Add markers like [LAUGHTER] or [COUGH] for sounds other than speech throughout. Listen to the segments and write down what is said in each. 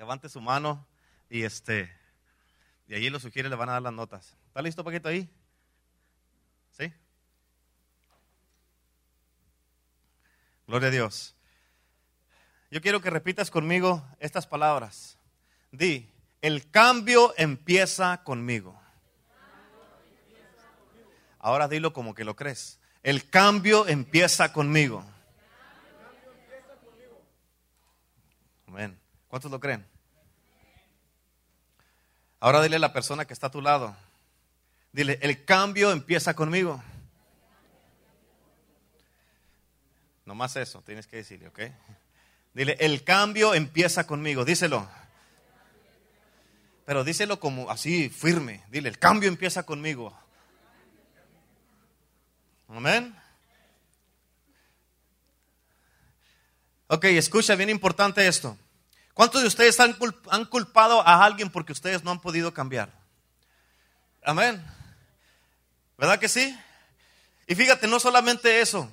levante su mano y este, y allí lo sugiere, le van a dar las notas. ¿Está listo, Paquito, ahí? ¿Sí? Gloria a Dios. Yo quiero que repitas conmigo estas palabras. Di, el cambio empieza conmigo. Ahora dilo como que lo crees. El cambio empieza conmigo. Amén. ¿Cuántos lo creen? Ahora dile a la persona que está a tu lado. Dile, el cambio empieza conmigo. No más eso, tienes que decirle, ¿ok? Dile, el cambio empieza conmigo, díselo. Pero díselo como así, firme. Dile, el cambio empieza conmigo. Amén. Ok, escucha, bien importante esto. ¿Cuántos de ustedes han, culpado a alguien porque ustedes no han podido cambiar? Amén. ¿Verdad que sí? Y fíjate, no solamente eso.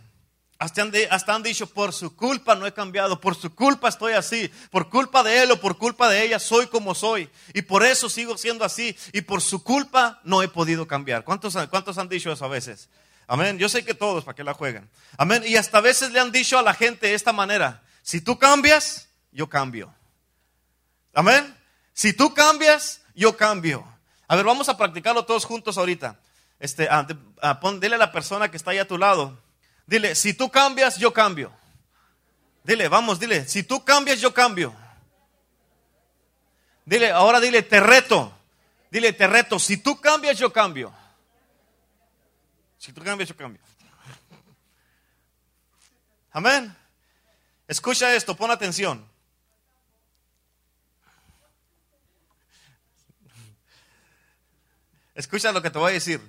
Hasta han, dicho, por su culpa no he cambiado, por su culpa estoy así, por culpa de él o por culpa de ella soy como soy. Y por eso sigo siendo así. Y por su culpa no he podido cambiar. ¿Cuántos, cuántos han dicho eso a veces? Amén. Yo sé que todos, ¿para qué la juegan? Amén. Y hasta a veces le han dicho a la gente de esta manera, si tú cambias, yo cambio. Amén. Si tú cambias, yo cambio. A ver, vamos a practicarlo todos juntos ahorita. Este, ah, ah, dile a la persona que está ahí a tu lado. Dile, si tú cambias, yo cambio. Dile, vamos, dile, si tú cambias, yo cambio. Dile, ahora dile, te reto. Dile, te reto, si tú cambias, yo cambio. Si tú cambias, yo cambio. Amén. Escucha esto, pon atención. Escucha lo que te voy a decir.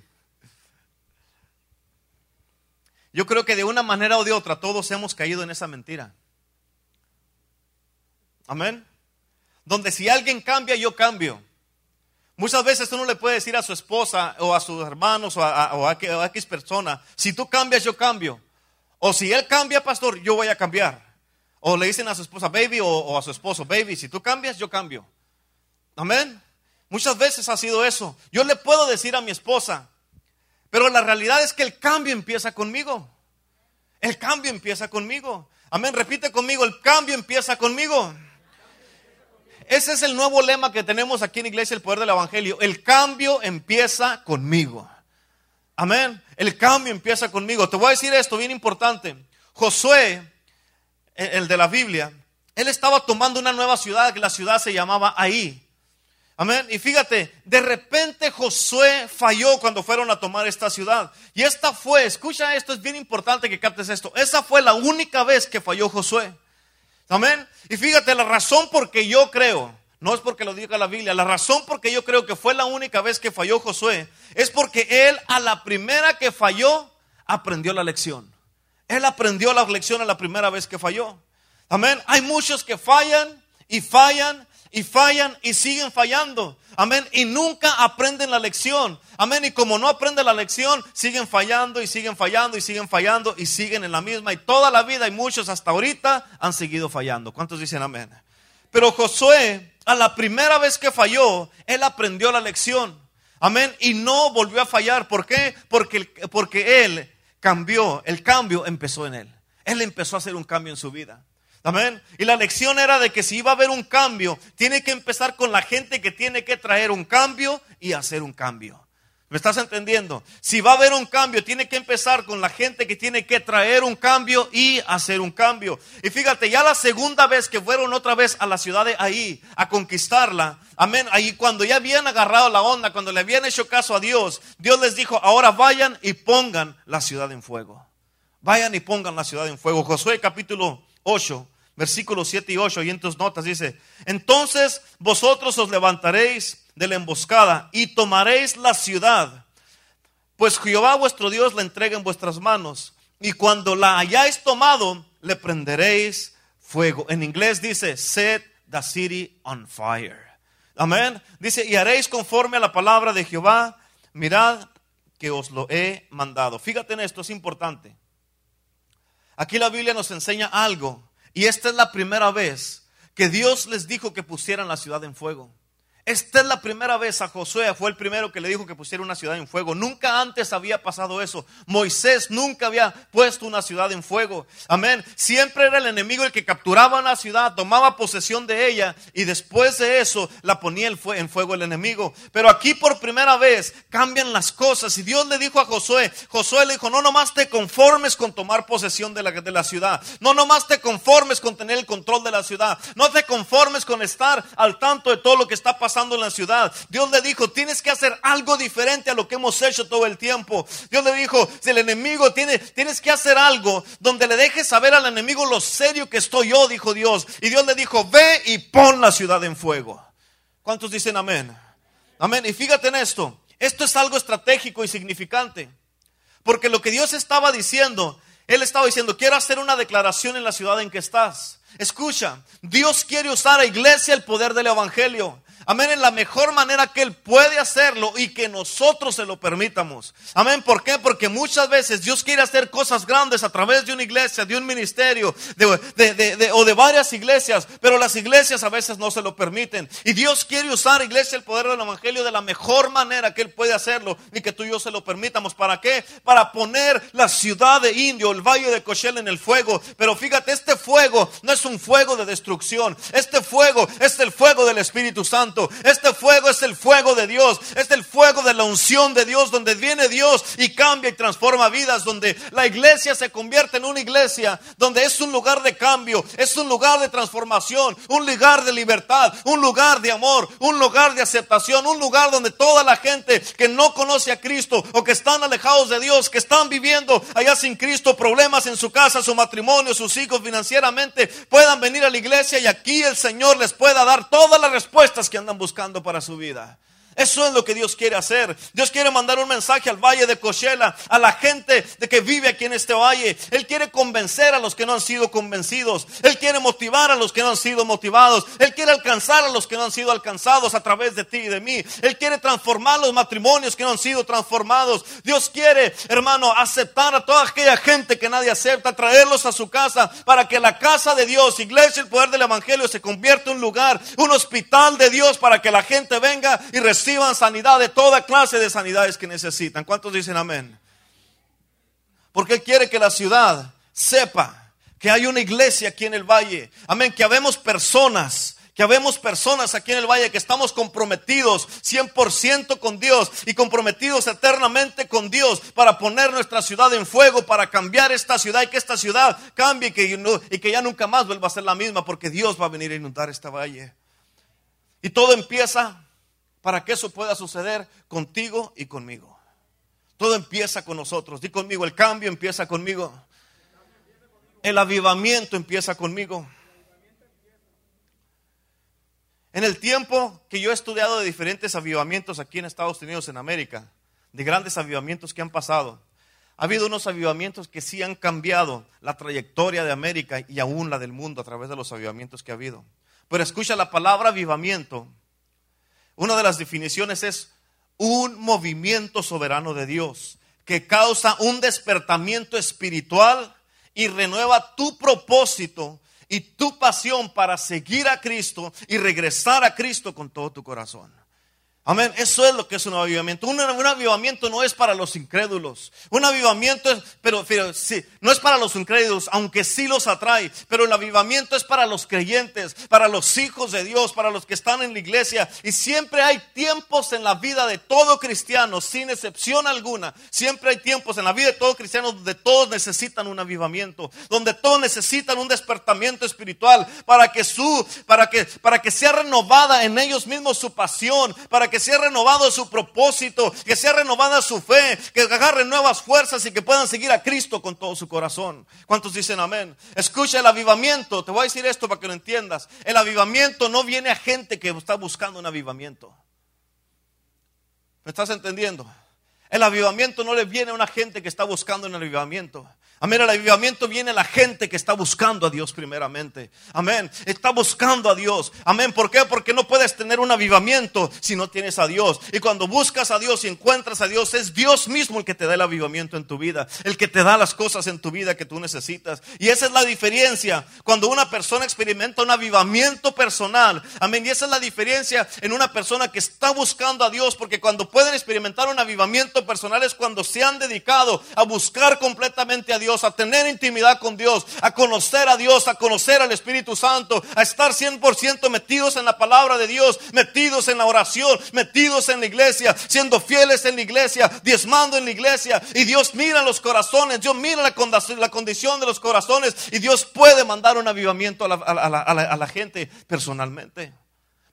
Yo creo que de una manera o de otra todos hemos caído en esa mentira. Amén. Donde si alguien cambia, yo cambio. Muchas veces uno le puede decir a su esposa o a sus hermanos o a, a, X persona, si tú cambias, yo cambio. O si él cambia, pastor, yo voy a cambiar. O le dicen a su esposa, baby, o a su esposo, baby, si tú cambias, yo cambio. Amén. Muchas veces ha sido eso. Yo le puedo decir a mi esposa, pero la realidad es que el cambio empieza conmigo. El cambio empieza conmigo. Amén, repite conmigo, el cambio empieza conmigo. Ese es el nuevo lema que tenemos aquí en Iglesia El Poder del Evangelio. El cambio empieza conmigo. Amén. El cambio empieza conmigo. Te voy a decir esto bien importante. Josué, el de la Biblia, él estaba tomando una nueva ciudad, que la ciudad se llamaba Ahí. Amén. Y fíjate, de repente Josué falló cuando fueron a tomar esta ciudad. Y esta fue, escucha esto, es bien importante que captes esto. Esa fue la única vez que falló Josué. Amén. Y fíjate, la razón por que yo creo, no es porque lo diga la Biblia, la razón por que yo creo que fue la única vez que falló Josué, es porque él a la primera que falló, aprendió la lección. Él aprendió la lección a la primera vez que falló. Amén. Hay muchos que fallan y fallan y fallan y siguen fallando. Amén. Y nunca aprenden la lección. Amén. Y como no aprenden la lección, siguen fallando y siguen fallando y siguen fallando y siguen en la misma. Y toda la vida y muchos hasta ahorita han seguido fallando. ¿Cuántos dicen amén? Pero Josué, a la primera vez que falló, él aprendió la lección. Amén. Y no volvió a fallar. ¿Por qué? Porque, porque él cambió. El cambio empezó en él. Él empezó a hacer un cambio en su vida. Amén. Y la lección era de que si iba a haber un cambio, tiene que empezar con la gente que tiene que traer un cambio y hacer un cambio. ¿Me estás entendiendo? Si va a haber un cambio, tiene que empezar con la gente que tiene que traer un cambio y hacer un cambio. Y fíjate, ya la segunda vez que fueron otra vez a la ciudad de ahí a conquistarla, amén, ahí cuando ya habían agarrado la onda, cuando le habían hecho caso a Dios, Dios les dijo, ahora vayan y pongan la ciudad en fuego. Vayan y pongan la ciudad en fuego. Josué capítulo 8, versículos 7 y 8, y en tus notas dice, entonces vosotros os levantaréis de la emboscada y tomaréis la ciudad, pues Jehová vuestro Dios la entrega en vuestras manos, y cuando la hayáis tomado, le prenderéis fuego. En inglés dice, set the city on fire. Amén. Dice, y haréis conforme a la palabra de Jehová, mirad que os lo he mandado. Fíjate en esto, es importante. Aquí la Biblia nos enseña algo y esta es la primera vez que Dios les dijo que pusieran la ciudad en fuego. Esta es la primera vez a Josué, fue el primero que le dijo que pusiera una ciudad en fuego. Nunca antes había pasado eso. Moisés nunca había puesto una ciudad en fuego. Amén. Siempre era el enemigo el que capturaba una ciudad, tomaba posesión de ella y después de eso la ponía en fuego el enemigo. Pero aquí por primera vez cambian las cosas y Dios le dijo a Josué, Josué le dijo, no nomás te conformes con tomar posesión de la, de la ciudad, no nomás te conformes con tener el control de la ciudad, no te conformes con estar al tanto de todo lo que está pasando en la ciudad. Dios le dijo, tienes que hacer algo diferente a lo que hemos hecho todo el tiempo. Dios le dijo, si el enemigo tiene, tienes que hacer algo donde le dejes saber al enemigo lo serio que estoy yo, dijo Dios. Y Dios le dijo, ve y pon la ciudad en fuego. ¿Cuántos dicen amén? Amén. Y fíjate en esto. Esto es algo estratégico y significante. Porque lo que Dios estaba diciendo, Él estaba diciendo, quiero hacer una declaración en la ciudad en que estás. Escucha, Dios quiere usar a iglesia el poder del Evangelio. Amén, en la mejor manera que Él puede hacerlo y que nosotros se lo permitamos. Amén, ¿por qué? Porque muchas veces Dios quiere hacer cosas grandes a través de una iglesia, de un ministerio o de varias iglesias, pero las iglesias a veces no se lo permiten. Y Dios quiere usar iglesia, el poder del Evangelio de la mejor manera que Él puede hacerlo y que tú y yo se lo permitamos. ¿Para qué? Para poner la ciudad de Indio, el valle de Cochel en el fuego. Pero fíjate, este fuego no es un fuego de destrucción. Este fuego es el fuego del Espíritu Santo. Este fuego es el fuego de Dios, es el fuego de la unción de Dios, donde viene Dios y cambia y transforma vidas, donde la iglesia se convierte en una iglesia, donde es un lugar de cambio, es un lugar de transformación, un lugar de libertad, un lugar de amor, un lugar de aceptación, un lugar donde toda la gente que no conoce a Cristo o que están alejados de Dios, que están viviendo allá sin Cristo, problemas en su casa, su matrimonio, sus hijos financieramente, puedan venir a la iglesia y aquí el Señor les pueda dar todas las respuestas que han buscando para su vida. Eso es lo que Dios quiere hacer. Dios quiere mandar un mensaje al valle de Cochela, a la gente de que vive aquí en este valle. Él quiere convencer a los que no han sido convencidos. Él quiere motivar a los que no han sido motivados. Él quiere alcanzar a los que no han sido alcanzados a través de ti y de mí. Él quiere transformar los matrimonios que no han sido transformados. Dios quiere, hermano, aceptar a toda aquella gente que nadie acepta, traerlos a su casa para que la casa de Dios, iglesia, el poder del evangelio se convierta en un lugar, un hospital de Dios para que la gente venga y reciba sanidad de toda clase de sanidades que necesitan. ¿Cuántos dicen amén? Porque Él quiere que la ciudad sepa que hay una iglesia aquí en el valle. Amén, que habemos personas que habemos personas aquí en el valle que estamos comprometidos 100% con Dios y comprometidos eternamente con Dios para poner nuestra ciudad en fuego, para cambiar esta ciudad y que esta ciudad cambie y que, y que ya nunca más vuelva a ser la misma porque Dios va a venir a inundar esta valle. Y todo empieza para que eso pueda suceder contigo y conmigo. Todo empieza con nosotros. Di conmigo, el cambio empieza conmigo. El avivamiento empieza conmigo. En el tiempo que yo he estudiado de diferentes avivamientos aquí en Estados Unidos, en América, de grandes avivamientos que han pasado, ha habido unos avivamientos que sí han cambiado la trayectoria de América y aún la del mundo a través de los avivamientos que ha habido. Pero escucha la palabra avivamiento una de las definiciones es un movimiento soberano de Dios que causa un despertamiento espiritual y renueva tu propósito y tu pasión para seguir a Cristo y regresar a Cristo con todo tu corazón. Amén. Eso es lo que es un avivamiento. Un, avivamiento no es para los incrédulos. Un avivamiento es, pero, sí, no es para los incrédulos, aunque sí los atrae. Pero el avivamiento es para los creyentes, para los hijos de Dios, para los que están en la iglesia. Y siempre hay tiempos en la vida de todo cristiano, sin excepción alguna. Siempre hay tiempos en la vida de todo cristiano donde todos necesitan un avivamiento, donde todos necesitan un despertamiento espiritual para que su, para que, para que sea renovada en ellos mismos su pasión, para que que sea renovado su propósito, que sea renovada su fe, que agarren nuevas fuerzas y que puedan seguir a Cristo con todo su corazón. ¿Cuántos dicen amén? Escucha el avivamiento, te voy a decir esto para que lo entiendas. El avivamiento no viene a gente que está buscando un avivamiento. ¿Me estás entendiendo? El avivamiento no le viene a una gente que está buscando un avivamiento. Amén, el avivamiento viene la gente que está buscando a Dios primeramente. Amén, está buscando a Dios. Amén, ¿por qué? Porque no puedes tener un avivamiento si no tienes a Dios. Y cuando buscas a Dios y encuentras a Dios, es Dios mismo el que te da el avivamiento en tu vida, el que te da las cosas en tu vida que tú necesitas. Y esa es la diferencia cuando una persona experimenta un avivamiento personal. Amén, y esa es la diferencia en una persona que está buscando a Dios, porque cuando pueden experimentar un avivamiento personal es cuando se han dedicado a buscar completamente a Dios a tener intimidad con Dios, a conocer a Dios, a conocer al Espíritu Santo, a estar 100% metidos en la palabra de Dios, metidos en la oración, metidos en la iglesia, siendo fieles en la iglesia, diezmando en la iglesia. Y Dios mira los corazones, Dios mira la, condición de los corazones y Dios puede mandar un avivamiento a la gente personalmente.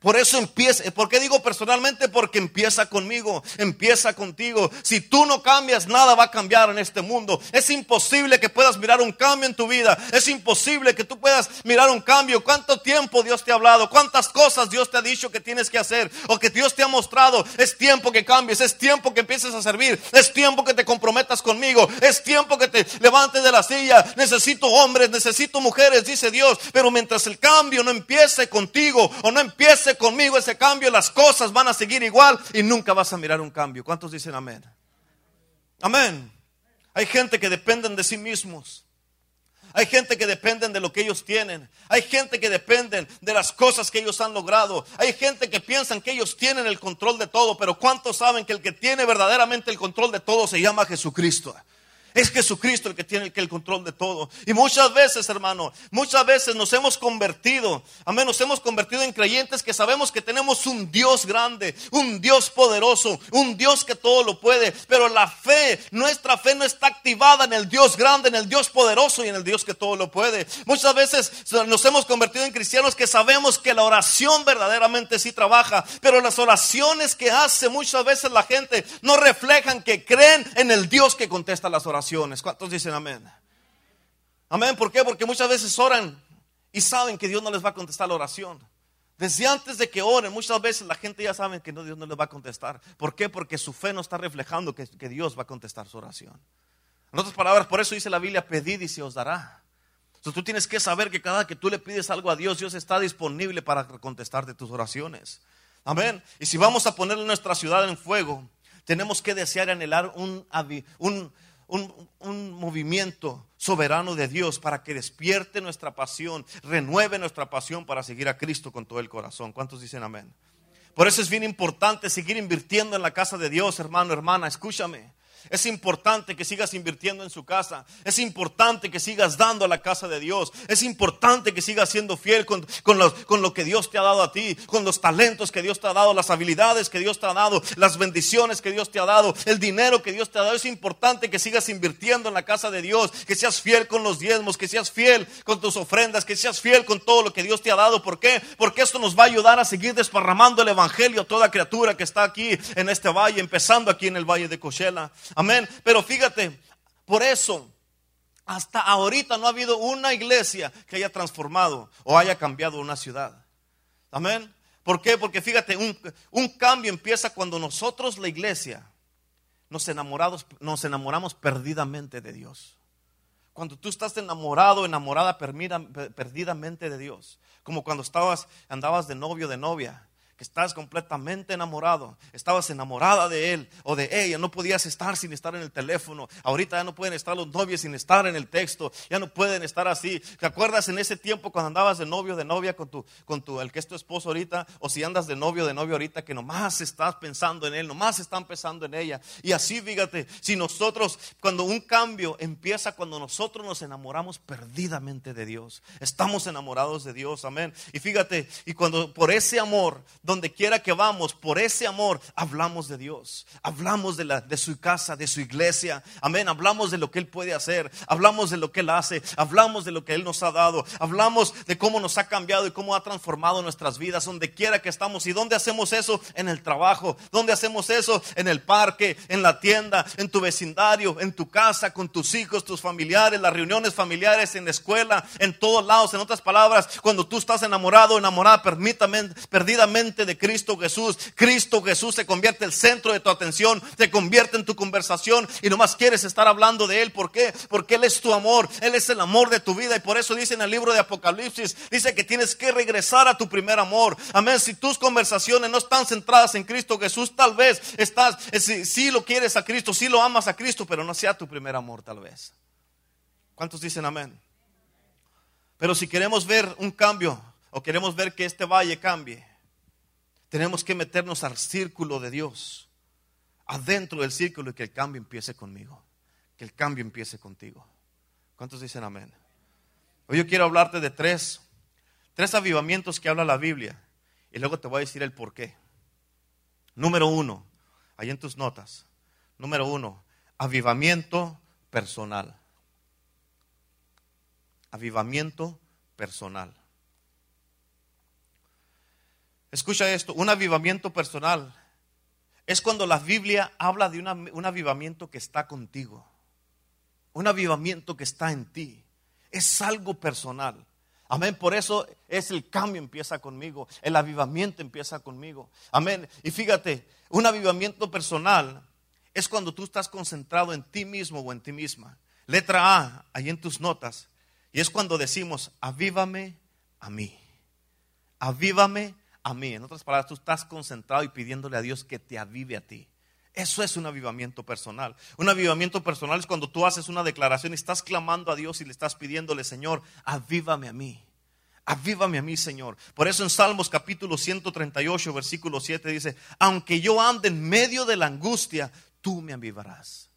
Por eso empieza, ¿por qué digo personalmente? Porque empieza conmigo, empieza contigo. Si tú no cambias, nada va a cambiar en este mundo. Es imposible que puedas mirar un cambio en tu vida. Es imposible que tú puedas mirar un cambio. ¿Cuánto tiempo Dios te ha hablado? ¿Cuántas cosas Dios te ha dicho que tienes que hacer? O que Dios te ha mostrado. Es tiempo que cambies, es tiempo que empieces a servir. Es tiempo que te comprometas conmigo. Es tiempo que te levantes de la silla. Necesito hombres, necesito mujeres, dice Dios. Pero mientras el cambio no empiece contigo o no empiece conmigo ese cambio, las cosas van a seguir igual y nunca vas a mirar un cambio. ¿Cuántos dicen amén? Amén. Hay gente que dependen de sí mismos. Hay gente que dependen de lo que ellos tienen. Hay gente que dependen de las cosas que ellos han logrado. Hay gente que piensan que ellos tienen el control de todo. Pero ¿cuántos saben que el que tiene verdaderamente el control de todo se llama Jesucristo? Es Jesucristo el que tiene el control de todo. Y muchas veces, hermano, muchas veces nos hemos convertido, amén, nos hemos convertido en creyentes que sabemos que tenemos un Dios grande, un Dios poderoso, un Dios que todo lo puede. Pero la fe, nuestra fe no está activada en el Dios grande, en el Dios poderoso y en el Dios que todo lo puede. Muchas veces nos hemos convertido en cristianos que sabemos que la oración verdaderamente sí trabaja, pero las oraciones que hace muchas veces la gente no reflejan que creen en el Dios que contesta las oraciones. ¿Cuántos dicen amén? Amén, ¿por qué? Porque muchas veces oran y saben que Dios no les va a contestar la oración. Desde antes de que oren, muchas veces la gente ya sabe que no, Dios no les va a contestar. ¿Por qué? Porque su fe no está reflejando que, Dios va a contestar su oración. En otras palabras, por eso dice la Biblia, pedid y se os dará. Entonces tú tienes que saber que cada que tú le pides algo a Dios, Dios está disponible para contestarte tus oraciones. Amén. Y si vamos a poner nuestra ciudad en fuego, tenemos que desear y anhelar un, un, un, movimiento soberano de Dios para que despierte nuestra pasión, renueve nuestra pasión para seguir a Cristo con todo el corazón. ¿Cuántos dicen amén? Por eso es bien importante seguir invirtiendo en la casa de Dios, hermano, hermana, escúchame. Es importante que sigas invirtiendo en su casa. Es importante que sigas dando a la casa de Dios. Es importante que sigas siendo fiel con, con, lo que Dios te ha dado a ti, con los talentos que Dios te ha dado, las habilidades que Dios te ha dado, las bendiciones que Dios te ha dado, el dinero que Dios te ha dado. Es importante que sigas invirtiendo en la casa de Dios, que seas fiel con los diezmos, que seas fiel con tus ofrendas, que seas fiel con todo lo que Dios te ha dado. ¿Por qué? Porque esto nos va a ayudar a seguir desparramando el Evangelio a toda criatura que está aquí en este valle, empezando aquí en el valle de Cochela. Amén. Pero fíjate, por eso, hasta ahorita no ha habido una iglesia que haya transformado o haya cambiado una ciudad. Amén. ¿Por qué? Porque fíjate, un, un cambio empieza cuando nosotros, la iglesia, nos, enamorados, nos enamoramos perdidamente de Dios. Cuando tú estás enamorado, enamorada perdidamente de Dios. Como cuando estabas, andabas de novio, de novia que estás completamente enamorado, estabas enamorada de él o de ella, no podías estar sin estar en el teléfono. Ahorita ya no pueden estar los novios sin estar en el texto, ya no pueden estar así. ¿Te acuerdas en ese tiempo cuando andabas de novio, de novia con tu, con tu, el que es tu esposo ahorita, o si andas de novio, de novio ahorita, que nomás estás pensando en él, nomás están pensando en ella? Y así, fíjate, si nosotros, cuando un cambio empieza cuando nosotros nos enamoramos perdidamente de Dios, estamos enamorados de Dios, amén. Y fíjate, y cuando por ese amor, donde quiera que vamos, por ese amor, hablamos de Dios, hablamos de, la, de su casa, de su iglesia, amén, hablamos de lo que Él puede hacer, hablamos de lo que Él hace, hablamos de lo que Él nos ha dado, hablamos de cómo nos ha cambiado y cómo ha transformado nuestras vidas, donde quiera que estamos. ¿Y dónde hacemos eso? En el trabajo, ¿dónde hacemos eso? En el parque, en la tienda, en tu vecindario, en tu casa, con tus hijos, tus familiares, las reuniones familiares, en la escuela, en todos lados. En otras palabras, cuando tú estás enamorado, enamorada, permítame, perdidamente, de Cristo Jesús, Cristo Jesús se convierte en el centro de tu atención, se convierte en tu conversación y nomás quieres estar hablando de Él. ¿Por qué? Porque Él es tu amor, Él es el amor de tu vida y por eso dice en el libro de Apocalipsis, dice que tienes que regresar a tu primer amor. Amén. Si tus conversaciones no están centradas en Cristo Jesús, tal vez estás, eh, si, si lo quieres a Cristo, si lo amas a Cristo, pero no sea tu primer amor tal vez. ¿Cuántos dicen amén? Pero si queremos ver un cambio o queremos ver que este valle cambie, tenemos que meternos al círculo de Dios, adentro del círculo y que el cambio empiece conmigo, que el cambio empiece contigo. ¿Cuántos dicen amén? Hoy yo quiero hablarte de tres, tres avivamientos que habla la Biblia y luego te voy a decir el por qué. Número uno, ahí en tus notas. Número uno, avivamiento personal avivamiento personal. Escucha esto, un avivamiento personal es cuando la Biblia habla de un avivamiento que está contigo, un avivamiento que está en ti. Es algo personal. Amén. Por eso es el cambio empieza conmigo. El avivamiento empieza conmigo. Amén. Y fíjate, un avivamiento personal es cuando tú estás concentrado en ti mismo o en ti misma. Letra A, ahí en tus notas. Y es cuando decimos, avívame a mí. Avívame a mí. En otras palabras, tú estás concentrado y pidiéndole a Dios que te avive a ti. Eso es un avivamiento personal. Un avivamiento personal es cuando tú haces una declaración y estás clamando a Dios y le estás pidiéndole, Señor, avívame a mí. Avívame a mí, Señor. Por eso en Salmos capítulo 138, versículo 7 dice, aunque yo ande en medio de la angustia, tú me avivarás.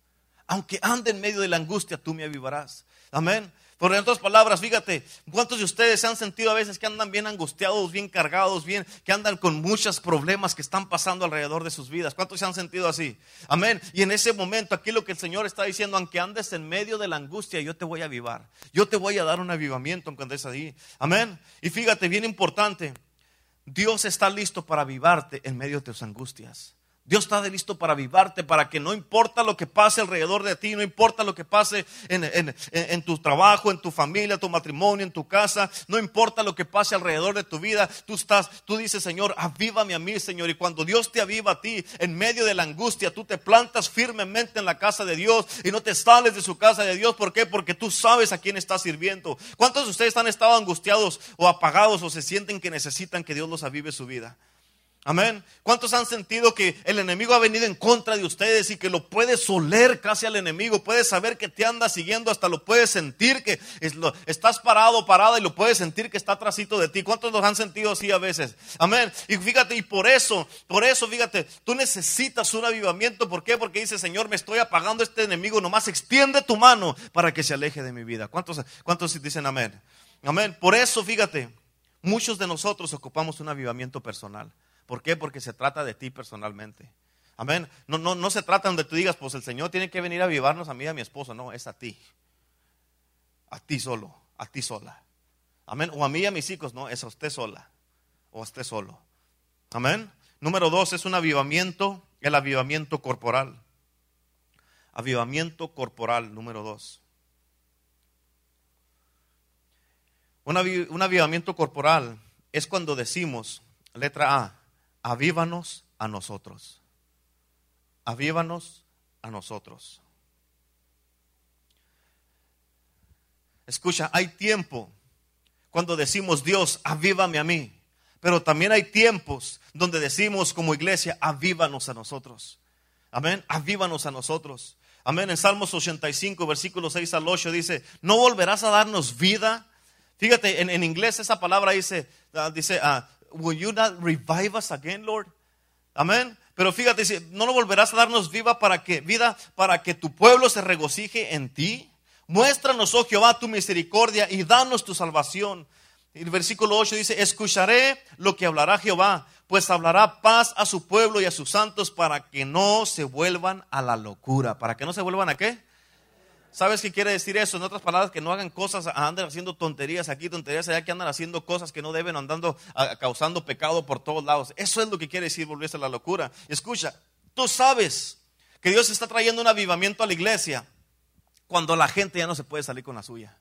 Aunque ande en medio de la angustia, tú me avivarás. Amén. Por en otras palabras, fíjate, ¿cuántos de ustedes se han sentido a veces que andan bien angustiados, bien cargados, bien, que andan con muchos problemas que están pasando alrededor de sus vidas? ¿Cuántos se han sentido así? Amén. Y en ese momento, aquí lo que el Señor está diciendo, aunque andes en medio de la angustia, yo te voy a avivar. Yo te voy a dar un avivamiento aunque andes ahí. Amén. Y fíjate, bien importante, Dios está listo para avivarte en medio de tus angustias. Dios está listo para avivarte, para que no importa lo que pase alrededor de ti, no importa lo que pase en, tu trabajo, en tu familia, tu matrimonio, en tu casa, no importa lo que pase alrededor de tu vida, tú estás, tú dices, Señor, avívame a mí, Señor. Y cuando Dios te aviva a ti, en medio de la angustia, tú te plantas firmemente en la casa de Dios y no te sales de su casa de Dios. ¿Por qué? Porque tú sabes a quién estás sirviendo. ¿Cuántos de ustedes han estado angustiados o apagados o se sienten que necesitan que Dios los avive su vida? Amén. ¿Cuántos han sentido que el enemigo ha venido en contra de ustedes y que lo puedes oler casi al enemigo? Puedes saber que te anda siguiendo, hasta lo puedes sentir que estás parado, parada y lo puedes sentir que está atrásito de ti. ¿Cuántos los han sentido así a veces? Amén. Y fíjate, y por eso, por eso, fíjate, tú necesitas un avivamiento. ¿Por qué? Porque dice, Señor, me estoy apagando este enemigo. Nomás extiende tu mano para que se aleje de mi vida. ¿Cuántos, cuántos dicen amén? Amén. Por eso, fíjate, muchos de nosotros ocupamos un avivamiento personal. ¿Por qué? Porque se trata de ti personalmente. Amén. No, no, no se trata donde tú digas, pues el Señor tiene que venir a avivarnos a mí y a mi esposa. No, es a ti. A ti solo, a ti sola. Amén. O a mí y a mis hijos. No, es a usted sola. O a usted solo. Amén. Número dos es un avivamiento, el avivamiento corporal. Avivamiento corporal, número dos. Un avivamiento corporal es cuando decimos, letra A, avívanos a nosotros. Avívanos a nosotros. Escucha, hay tiempo cuando decimos Dios, avívame a mí. Pero también hay tiempos donde decimos como iglesia, avívanos a nosotros. Amén, avívanos a nosotros. Amén, en Salmos 85, versículo 6 al 8 dice, no volverás a darnos vida. Fíjate, en, inglés esa palabra dice, ah, dice, uh, will you not revive us again, Lord? Amén. Pero fíjate, no lo volverás a darnos viva para que, vida para que tu pueblo se regocije en ti. Muéstranos, oh Jehová, tu misericordia y danos tu salvación. El versículo 8 dice, escucharé lo que hablará Jehová, pues hablará paz a su pueblo y a sus santos para que no se vuelvan a la locura. ¿Para que no se vuelvan a qué? ¿Sabes qué quiere decir eso? En otras palabras, que no hagan cosas, andan haciendo tonterías aquí, tonterías allá, que andan haciendo cosas que no deben, andando, causando pecado por todos lados. Eso es lo que quiere decir volverse a la locura. Escucha, tú sabes que Dios está trayendo un avivamiento a la iglesia cuando la gente ya no se puede salir con la suya.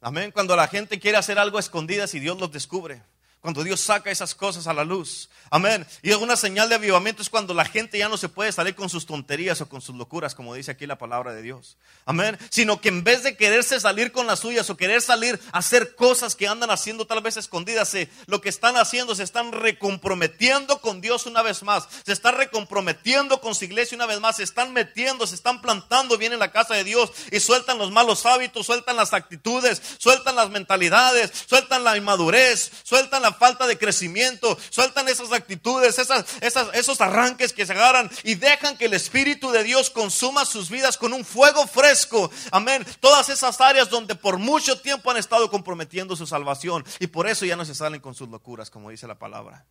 Amén. Cuando la gente quiere hacer algo escondida, si Dios los descubre. Cuando Dios saca esas cosas a la luz. Amén. Y una señal de avivamiento es cuando la gente ya no se puede salir con sus tonterías o con sus locuras, como dice aquí la palabra de Dios. Amén. Sino que en vez de quererse salir con las suyas o querer salir a hacer cosas que andan haciendo tal vez escondidas, lo que están haciendo se están recomprometiendo con Dios una vez más. Se están recomprometiendo con su iglesia una vez más. Se están metiendo, se están plantando bien en la casa de Dios y sueltan los malos hábitos, sueltan las actitudes, sueltan las mentalidades, sueltan la inmadurez, sueltan la falta de crecimiento, sueltan esas actitudes, esas, esos arranques que se agarran y dejan que el Espíritu de Dios consuma sus vidas con un fuego fresco. Amén. Todas esas áreas donde por mucho tiempo han estado comprometiendo su salvación y por eso ya no se salen con sus locuras, como dice la palabra.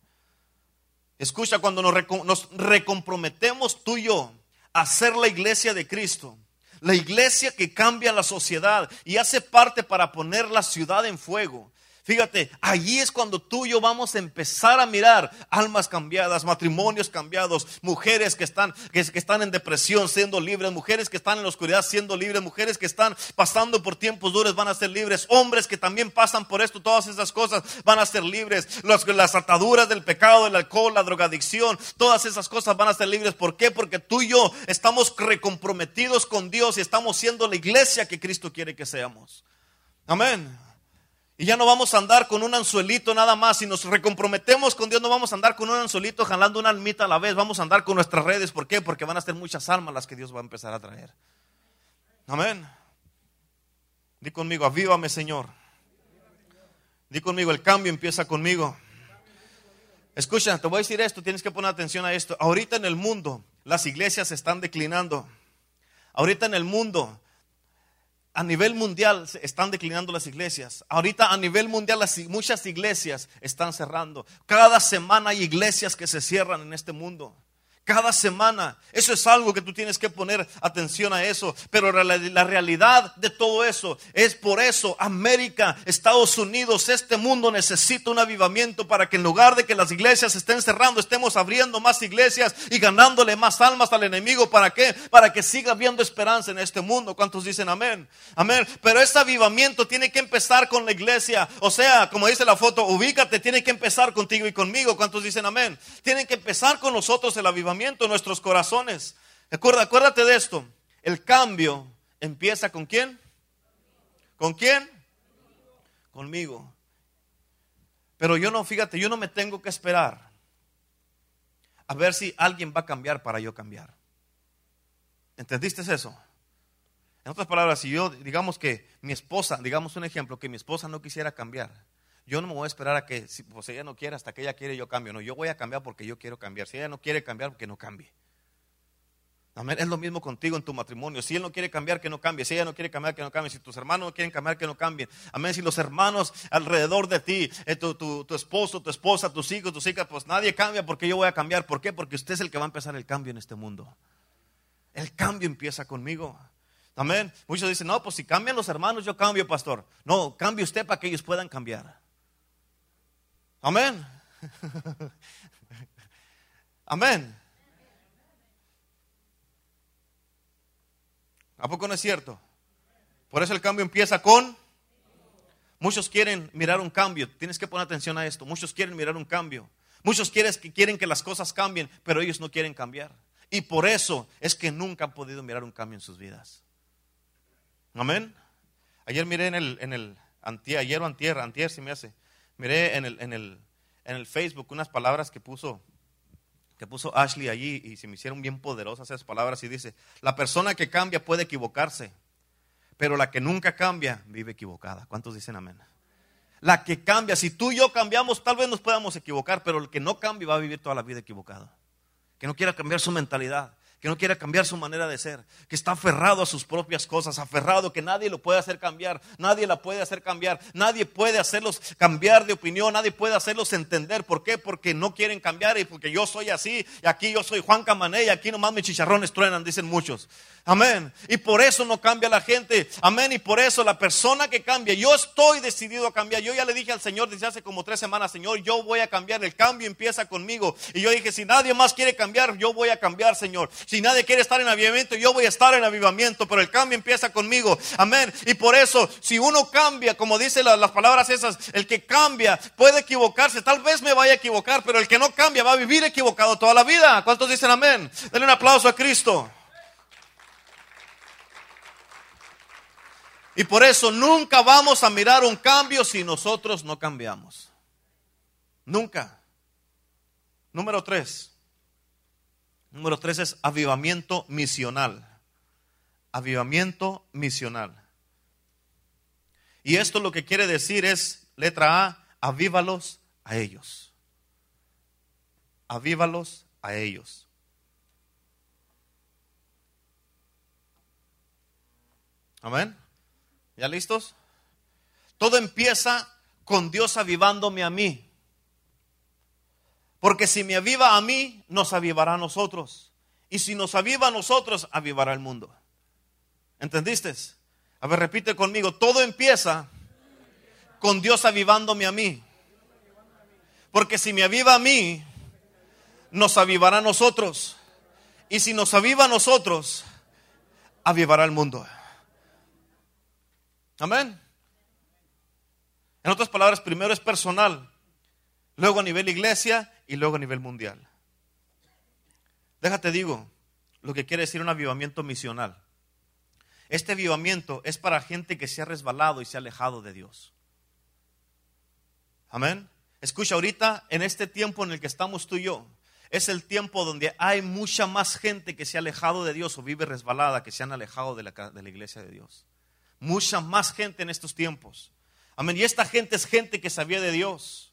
Escucha, cuando nos, nos recomprometemos tú y yo a ser la iglesia de Cristo, la iglesia que cambia la sociedad y hace parte para poner la ciudad en fuego. Fíjate, allí es cuando tú y yo vamos a empezar a mirar almas cambiadas, matrimonios cambiados, mujeres que están, que, están en depresión siendo libres, mujeres que están en la oscuridad siendo libres, mujeres que están pasando por tiempos duros van a ser libres, hombres que también pasan por esto, todas esas cosas van a ser libres, las, las ataduras del pecado, del alcohol, la drogadicción, todas esas cosas van a ser libres. ¿Por qué? Porque tú y yo estamos recomprometidos con Dios y estamos siendo la iglesia que Cristo quiere que seamos. Amén. Y ya no vamos a andar con un anzuelito nada más. Si nos recomprometemos con Dios, no vamos a andar con un anzuelito jalando una almita a la vez. Vamos a andar con nuestras redes. ¿Por qué? Porque van a ser muchas almas las que Dios va a empezar a traer. Amén. Di conmigo, avívame Señor. Di conmigo, el cambio empieza conmigo. Escucha, te voy a decir esto, tienes que poner atención a esto. Ahorita en el mundo las iglesias están declinando. Ahorita en el mundo a nivel mundial están declinando las iglesias. Ahorita a nivel mundial muchas iglesias están cerrando. Cada semana hay iglesias que se cierran en este mundo cada semana. Eso es algo que tú tienes que poner atención a eso. Pero la, realidad de todo eso es por eso América, Estados Unidos, este mundo necesita un avivamiento para que en lugar de que las iglesias estén cerrando, estemos abriendo más iglesias y ganándole más almas al enemigo. ¿Para qué? Para que siga habiendo esperanza en este mundo. ¿Cuántos dicen amén? Amén. Pero ese avivamiento tiene que empezar con la iglesia. O sea, como dice la foto, ubícate, tiene que empezar contigo y conmigo. ¿Cuántos dicen amén? Tiene que empezar con nosotros el avivamiento nuestros corazones. acuérdate de esto. El cambio empieza con quién? ¿Con quién? Conmigo. Pero yo no, fíjate, yo no me tengo que esperar a ver si alguien va a cambiar para yo cambiar. ¿Entendiste eso? En otras palabras, si yo, digamos que mi esposa, digamos un ejemplo, que mi esposa no quisiera cambiar, yo no me voy a esperar a que, si pues ella no quiere, hasta que ella quiere, yo cambio. No, yo voy a cambiar porque yo quiero cambiar. Si ella no quiere cambiar, que no cambie. Amén. Es lo mismo contigo en tu matrimonio. Si él no quiere cambiar, que no cambie. Si ella no quiere cambiar, que no cambie. Si tus hermanos no quieren cambiar, que no cambien. Amén. Si los hermanos alrededor de ti, eh, tu, tu, esposo, tu esposa, tus hijos, tus hijas, pues nadie cambia porque yo voy a cambiar. ¿Por qué? Porque usted es el que va a empezar el cambio en este mundo. El cambio empieza conmigo. Amén. Muchos dicen, no, pues si cambian los hermanos, yo cambio, pastor. No, cambie usted para que ellos puedan cambiar. Amén. Amén. ¿A poco no es cierto? Por eso el cambio empieza con... Muchos quieren mirar un cambio. Tienes que poner atención a esto. Muchos quieren mirar un cambio. Muchos quieren que, quieren que las cosas cambien, pero ellos no quieren cambiar. Y por eso es que nunca han podido mirar un cambio en sus vidas. Amén. Ayer miré en el, en el ayer o antier, antier se me hace, miré en el, en el, en el Facebook unas palabras que puso, que puso Ashley allí y se me hicieron bien poderosas esas palabras y dice, la persona que cambia puede equivocarse, pero la que nunca cambia vive equivocada. ¿Cuántos dicen amén? La que cambia, si tú y yo cambiamos, tal vez nos podamos equivocar, pero el que no cambia va a vivir toda la vida equivocado. Que no quiera cambiar su mentalidad, que no quiere cambiar su manera de ser, que está aferrado a sus propias cosas, aferrado que nadie lo puede hacer cambiar, nadie la puede hacer cambiar, nadie puede hacerlos cambiar de opinión, nadie puede hacerlos entender. ¿Por qué? Porque no quieren cambiar y porque yo soy así y aquí yo soy Juan Camané y aquí nomás mis chicharrones truenan, dicen muchos. Amén. Y por eso no cambia la gente. Amén. Y por eso la persona que cambia, yo estoy decidido a cambiar. Yo ya le dije al Señor desde hace como tres semanas, Señor, yo voy a cambiar. El cambio empieza conmigo. Y yo dije, si nadie más quiere cambiar, yo voy a cambiar, Señor. Si nadie quiere estar en avivamiento, yo voy a estar en avivamiento, pero el cambio empieza conmigo. Amén. Y por eso, si uno cambia, como dicen las palabras esas, el que cambia puede equivocarse. Tal vez me vaya a equivocar, pero el que no cambia va a vivir equivocado toda la vida. ¿Cuántos dicen amén? Denle un aplauso a Cristo. Y por eso nunca vamos a mirar un cambio si nosotros no cambiamos. Nunca. Número tres. Número tres es avivamiento misional. Avivamiento misional. Y esto lo que quiere decir es, letra A, avívalos a ellos. Avívalos a ellos. Amén. ¿Ya listos? Todo empieza con Dios avivándome a mí. Porque si me aviva a mí, nos avivará a nosotros. Y si nos aviva a nosotros, avivará el mundo. ¿Entendiste? A ver, repite conmigo. Todo empieza con Dios avivándome a mí. Porque si me aviva a mí, nos avivará a nosotros. Y si nos aviva a nosotros, avivará el mundo. Amén. En otras palabras, primero es personal, luego a nivel iglesia y luego a nivel mundial. Déjate digo lo que quiere decir un avivamiento misional. Este avivamiento es para gente que se ha resbalado y se ha alejado de Dios. Amén. Escucha, ahorita en este tiempo en el que estamos tú y yo, es el tiempo donde hay mucha más gente que se ha alejado de Dios o vive resbalada, que se han alejado de la, de la iglesia de Dios mucha más gente en estos tiempos. Amén. Y esta gente es gente que sabía de Dios.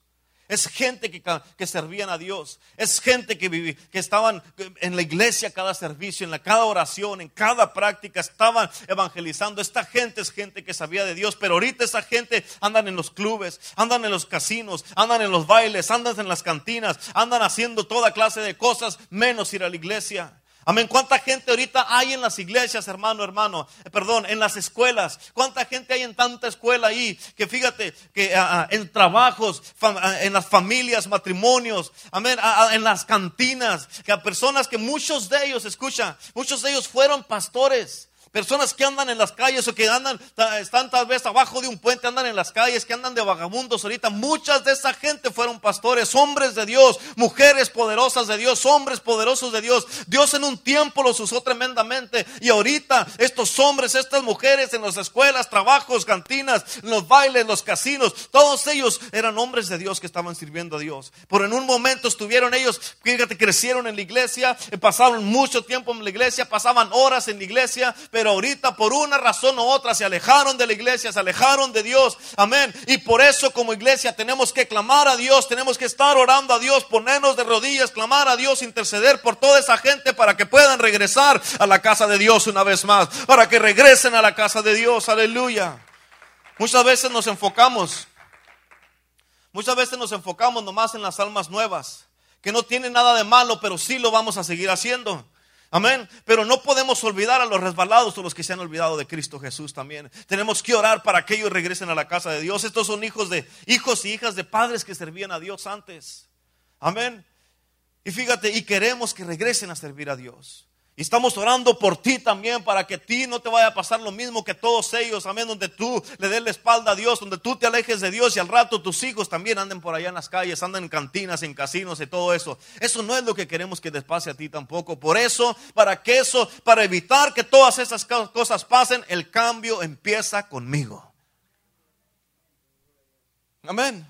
Es gente que, que servían a Dios. Es gente que, que estaban en la iglesia cada servicio, en la, cada oración, en cada práctica, estaban evangelizando. Esta gente es gente que sabía de Dios, pero ahorita esa gente andan en los clubes, andan en los casinos, andan en los bailes, andan en las cantinas, andan haciendo toda clase de cosas menos ir a la iglesia. Amén. ¿Cuánta gente ahorita hay en las iglesias, hermano, hermano? Eh, perdón, en las escuelas. ¿Cuánta gente hay en tanta escuela ahí? Que fíjate, que ah, ah, en trabajos, ah, en las familias, matrimonios, amén, en las cantinas, que a personas que muchos de ellos, escucha, muchos de ellos fueron pastores. Personas que andan en las calles o que andan, están tal vez abajo de un puente, andan en las calles, que andan de vagabundos ahorita. Muchas de esa gente fueron pastores, hombres de Dios, mujeres poderosas de Dios, hombres poderosos de Dios. Dios en un tiempo los usó tremendamente. Y ahorita estos hombres, estas mujeres en las escuelas, trabajos, cantinas, los bailes, los casinos, todos ellos eran hombres de Dios que estaban sirviendo a Dios. Pero en un momento estuvieron ellos, fíjate, crecieron en la iglesia, pasaron mucho tiempo en la iglesia, pasaban horas en la iglesia, pero pero ahorita por una razón u otra se alejaron de la iglesia, se alejaron de Dios. Amén. Y por eso como iglesia tenemos que clamar a Dios, tenemos que estar orando a Dios, ponernos de rodillas, clamar a Dios, interceder por toda esa gente para que puedan regresar a la casa de Dios una vez más, para que regresen a la casa de Dios. Aleluya. Muchas veces nos enfocamos, muchas veces nos enfocamos nomás en las almas nuevas, que no tienen nada de malo, pero sí lo vamos a seguir haciendo. Amén. Pero no podemos olvidar a los resbalados o los que se han olvidado de Cristo Jesús también. Tenemos que orar para que ellos regresen a la casa de Dios. Estos son hijos de hijos y hijas de padres que servían a Dios antes. Amén. Y fíjate, y queremos que regresen a servir a Dios. Y estamos orando por ti también para que a ti no te vaya a pasar lo mismo que todos ellos, amén, donde tú le des la espalda a Dios, donde tú te alejes de Dios y al rato tus hijos también anden por allá en las calles, andan en cantinas, en casinos y todo eso. Eso no es lo que queremos que les pase a ti tampoco. Por eso, para que eso, para evitar que todas esas cosas pasen, el cambio empieza conmigo. Amén.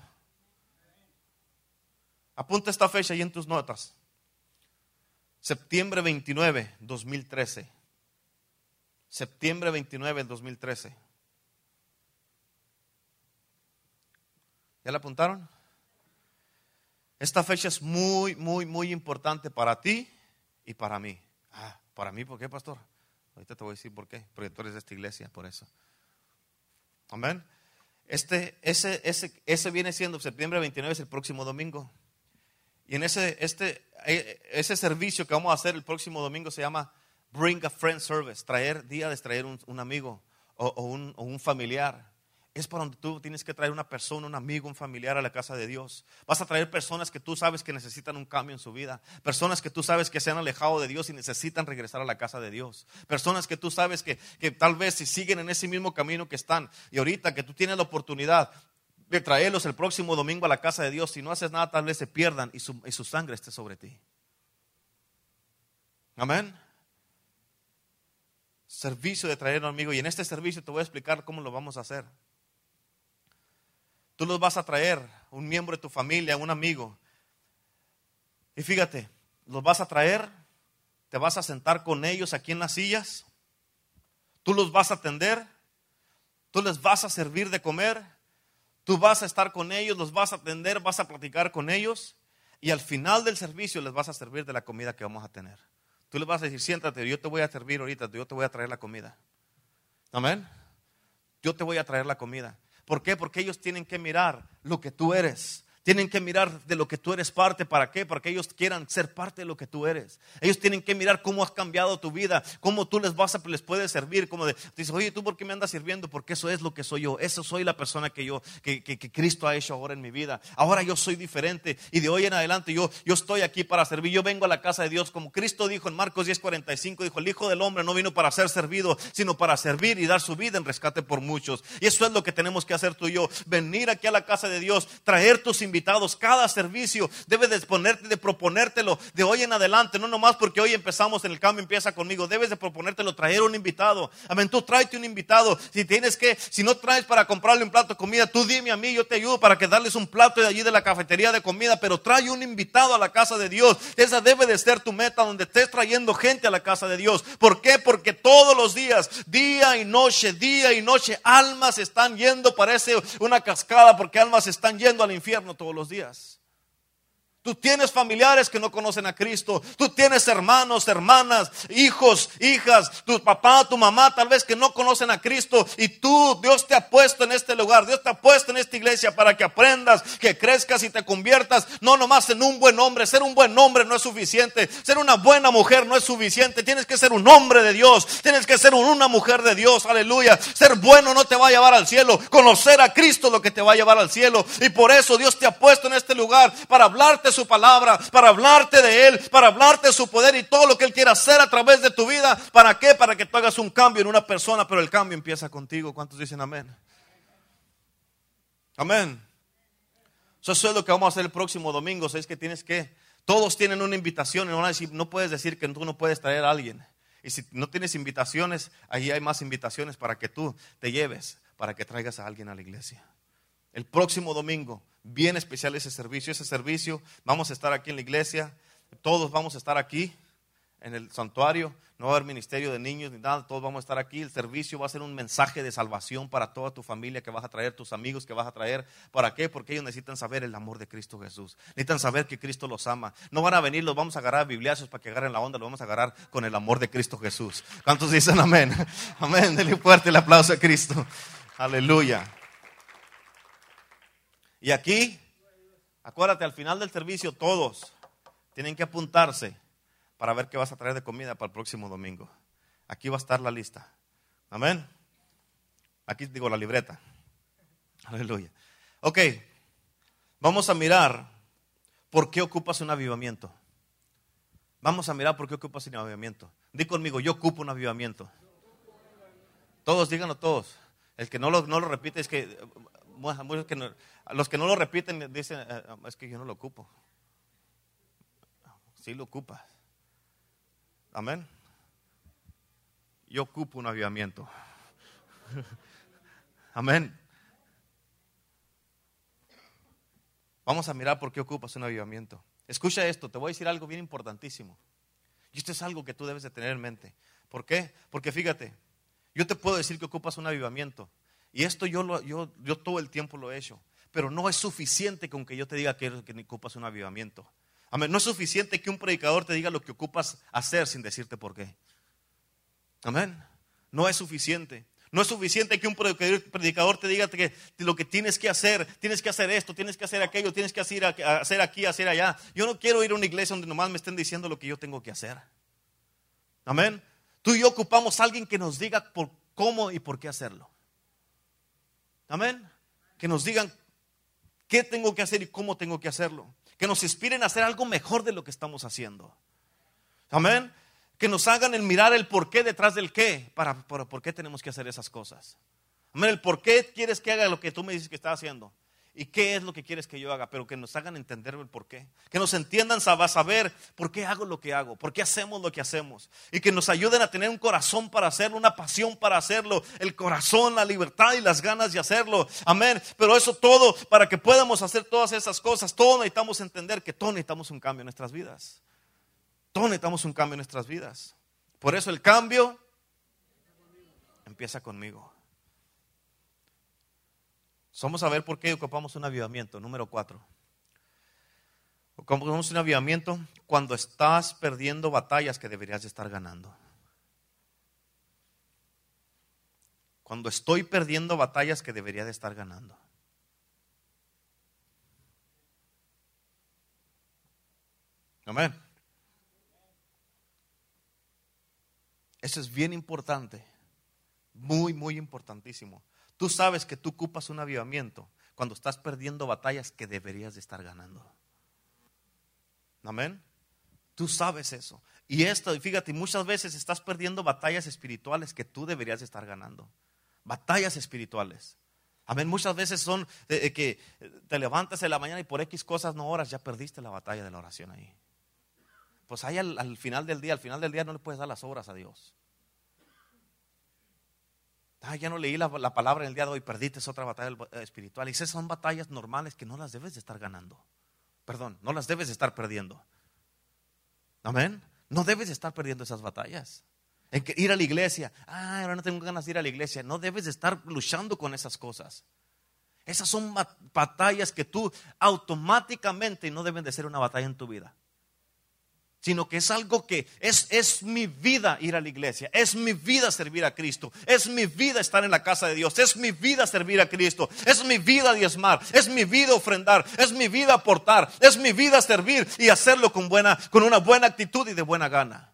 Apunta esta fecha ahí en tus notas. Septiembre 29, 2013. Septiembre 29, 2013. ¿Ya la apuntaron? Esta fecha es muy, muy, muy importante para ti y para mí. Ah, para mí, ¿por qué, pastor? Ahorita te voy a decir por qué. Porque tú eres de esta iglesia, por eso. Amén. Este, ese, ese, ese viene siendo septiembre 29, es el próximo domingo. Y en ese, este, e, ese servicio que vamos a hacer el próximo domingo se llama Bring a Friend Service, traer día de traer un, amigo o, un, familiar. es para donde tú tienes que traer una persona, un amigo, un familiar a la casa de Dios. Vas a traer personas que tú sabes que necesitan un cambio en su vida. Personas que tú sabes que se han alejado de Dios y necesitan regresar a la casa de Dios. Personas que tú sabes que, tal vez si siguen en ese mismo camino que están y ahorita que tú tienes la oportunidad de traerlos el próximo domingo a la casa de Dios, si no haces nada tal vez se pierdan y su, y su sangre esté sobre ti. Amén servicio de traer a un amigo. Y en este servicio te voy a explicar cómo lo vamos a hacer. Tú los vas a traer, un miembro de tu familia, un amigo. Y fíjate, los vas a traer, te vas a sentar con ellos aquí en las sillas, tú los vas a atender, tú les vas a servir de comer, tú vas a estar con ellos, los vas a atender, vas a platicar con ellos y al final del servicio les vas a servir de la comida que vamos a tener. Tú les vas a decir, siéntate, yo te voy a servir ahorita, yo te voy a traer la comida. Amén. Yo te voy a traer la comida. ¿Por qué? Porque ellos tienen que mirar lo que tú eres. Tienen que mirar de lo que tú eres parte. ¿Para qué? Para que ellos quieran ser parte de lo que tú eres. Ellos tienen que mirar cómo has cambiado tu vida, cómo tú les vas a, les puedes servir. Como de, dices, oye, ¿tú por qué me andas sirviendo? Porque eso es lo que soy yo. Eso soy la persona que yo, que, que, Cristo ha hecho ahora en mi vida. Ahora yo soy diferente y de hoy en adelante yo, yo estoy aquí para servir. Yo vengo a la casa de Dios. Como Cristo dijo en Marcos 10:45, dijo, el Hijo del Hombre no vino para ser servido, sino para servir y dar su vida en rescate por muchos. Y eso es lo que tenemos que hacer tú y yo. Venir aquí a la casa de Dios, traer tus invitados invitados, cada servicio debes de de proponértelo de hoy en adelante, no nomás porque hoy empezamos en el cambio, empieza conmigo, debes de proponértelo, traer un invitado. Amén, tú tráete un invitado. Si tienes que, si no traes para comprarle un plato de comida, tú dime a mí, yo te ayudo para que darles un plato de allí de la cafetería de comida, pero trae un invitado a la casa de Dios. Esa debe de ser tu meta, donde estés trayendo gente a la casa de Dios. ¿Por qué? Porque todos los días, día y noche, día y noche, almas están yendo, parece una cascada, porque almas están yendo al infierno todos los días. Tú tienes familiares que no conocen a Cristo. Tú tienes hermanos, hermanas, hijos, hijas, tu papá, tu mamá, tal vez que no conocen a Cristo. Y tú, Dios te ha puesto en este lugar, Dios te ha puesto en esta iglesia para que aprendas, que crezcas y te conviertas, no nomás en un buen hombre. Ser un buen hombre no es suficiente. Ser una buena mujer no es suficiente. Tienes que ser un hombre de Dios. Tienes que ser una mujer de Dios. Aleluya. Ser bueno no te va a llevar al cielo. Conocer a Cristo es lo que te va a llevar al cielo. Y por eso Dios te ha puesto en este lugar para hablarte su palabra, para hablarte de Él, para hablarte de su poder y todo lo que Él quiere hacer a través de tu vida. ¿Para qué? Para que tú hagas un cambio en una persona, pero el cambio empieza contigo. ¿Cuántos dicen amén? Amén. Eso es lo que vamos a hacer el próximo domingo. Es que tienes que, todos tienen una invitación y no, no puedes decir que tú no puedes traer a alguien. Y si no tienes invitaciones, ahí hay más invitaciones para que tú te lleves, para que traigas a alguien a la iglesia. El próximo domingo bien especial ese servicio. Ese servicio, vamos a estar aquí en la iglesia, todos vamos a estar aquí en el santuario, no va a haber ministerio de niños ni nada, todos vamos a estar aquí. El servicio va a ser un mensaje de salvación para toda tu familia que vas a traer, tus amigos que vas a traer. ¿Para qué? Porque ellos necesitan saber el amor de Cristo Jesús. Necesitan saber que Cristo los ama. No van a venir, los vamos a agarrar a bibliazos para que agarren la onda, los vamos a agarrar con el amor de Cristo Jesús. ¿Cuántos dicen amén? [LAUGHS] Amén. Denle fuerte el aplauso a Cristo. Aleluya. Y aquí, acuérdate, al final del servicio todos tienen que apuntarse para ver qué vas a traer de comida para el próximo domingo. Aquí va a estar la lista. Amén. Aquí digo la libreta. Aleluya. Ok, vamos a mirar por qué ocupas un avivamiento. Vamos a mirar por qué ocupas un avivamiento. Di conmigo, yo ocupo un avivamiento. Todos, díganlo todos. El que no lo, no lo repite es que los que no lo repiten dicen, eh, es que yo no lo ocupo. Sí lo ocupas. Amén. Yo ocupo un avivamiento. [LAUGHS] Amén. Vamos a mirar por qué ocupas un avivamiento. Escucha esto, te voy a decir algo bien importantísimo. Y esto es algo que tú debes de tener en mente. ¿Por qué? Porque fíjate, yo te puedo decir que ocupas un avivamiento, y esto yo, lo, yo, yo todo el tiempo lo he hecho. Pero no es suficiente con que yo te diga que, que ocupas un avivamiento. Amén. No es suficiente que un predicador te diga lo que ocupas hacer sin decirte por qué. Amén. No es suficiente. No es suficiente que un predicador te diga que lo que tienes que hacer, tienes que hacer esto, tienes que hacer aquello, tienes que hacer, hacer aquí, hacer allá. Yo no quiero ir a una iglesia donde nomás me estén diciendo lo que yo tengo que hacer. Amén. Tú y yo ocupamos a alguien que nos diga por cómo y por qué hacerlo. Amén. Que nos digan qué tengo que hacer y cómo tengo que hacerlo. Que nos inspiren a hacer algo mejor de lo que estamos haciendo. Amén. Que nos hagan el mirar el por qué detrás del qué. Para, por qué tenemos que hacer esas cosas. Amén. El por qué quieres que haga lo que tú me dices que está haciendo y qué es lo que quieres que yo haga, pero que nos hagan entender el por qué. Que nos entiendan a saber por qué hago lo que hago, por qué hacemos lo que hacemos. Y que nos ayuden a tener un corazón para hacerlo, una pasión para hacerlo, el corazón, la libertad y las ganas de hacerlo. Amén. Pero eso todo, para que podamos hacer todas esas cosas, todos necesitamos entender que todos necesitamos un cambio en nuestras vidas. Todos necesitamos un cambio en nuestras vidas. Por eso el cambio empieza conmigo. Vamos a ver por qué ocupamos un avivamiento. Número cuatro. Ocupamos un avivamiento cuando estás perdiendo batallas que deberías de estar ganando. Cuando estoy perdiendo batallas que debería de estar ganando. Amén. Eso es bien importante. Muy, muy importantísimo. Tú sabes que tú ocupas un avivamiento cuando estás perdiendo batallas que deberías de estar ganando. Amén. Tú sabes eso. Y esto, fíjate, muchas veces estás perdiendo batallas espirituales que tú deberías de estar ganando. Batallas espirituales. Amén. Muchas veces son que te levantas en la mañana y por X cosas no oras, ya perdiste la batalla de la oración ahí. Pues ahí al final del día, al final del día no le puedes dar las obras a Dios ya no leí la, palabra en el día de hoy, perdiste otra batalla eh, espiritual. Y esas son batallas normales que no las debes de estar ganando. Perdón, no las debes de estar perdiendo. Amén. No debes de estar perdiendo esas batallas. Ir a la iglesia, ah, ahora no tengo ganas de ir a la iglesia. No debes de estar luchando con esas cosas. Esas son batallas que tú automáticamente no deben de ser una batalla en tu vida sino que es algo que es, es mi vida ir a la iglesia, es mi vida servir a Cristo, es mi vida estar en la casa de Dios, es mi vida servir a Cristo, es mi vida diezmar, es mi vida ofrendar, es mi vida aportar, es mi vida servir y hacerlo con, buena, con una buena actitud y de buena gana.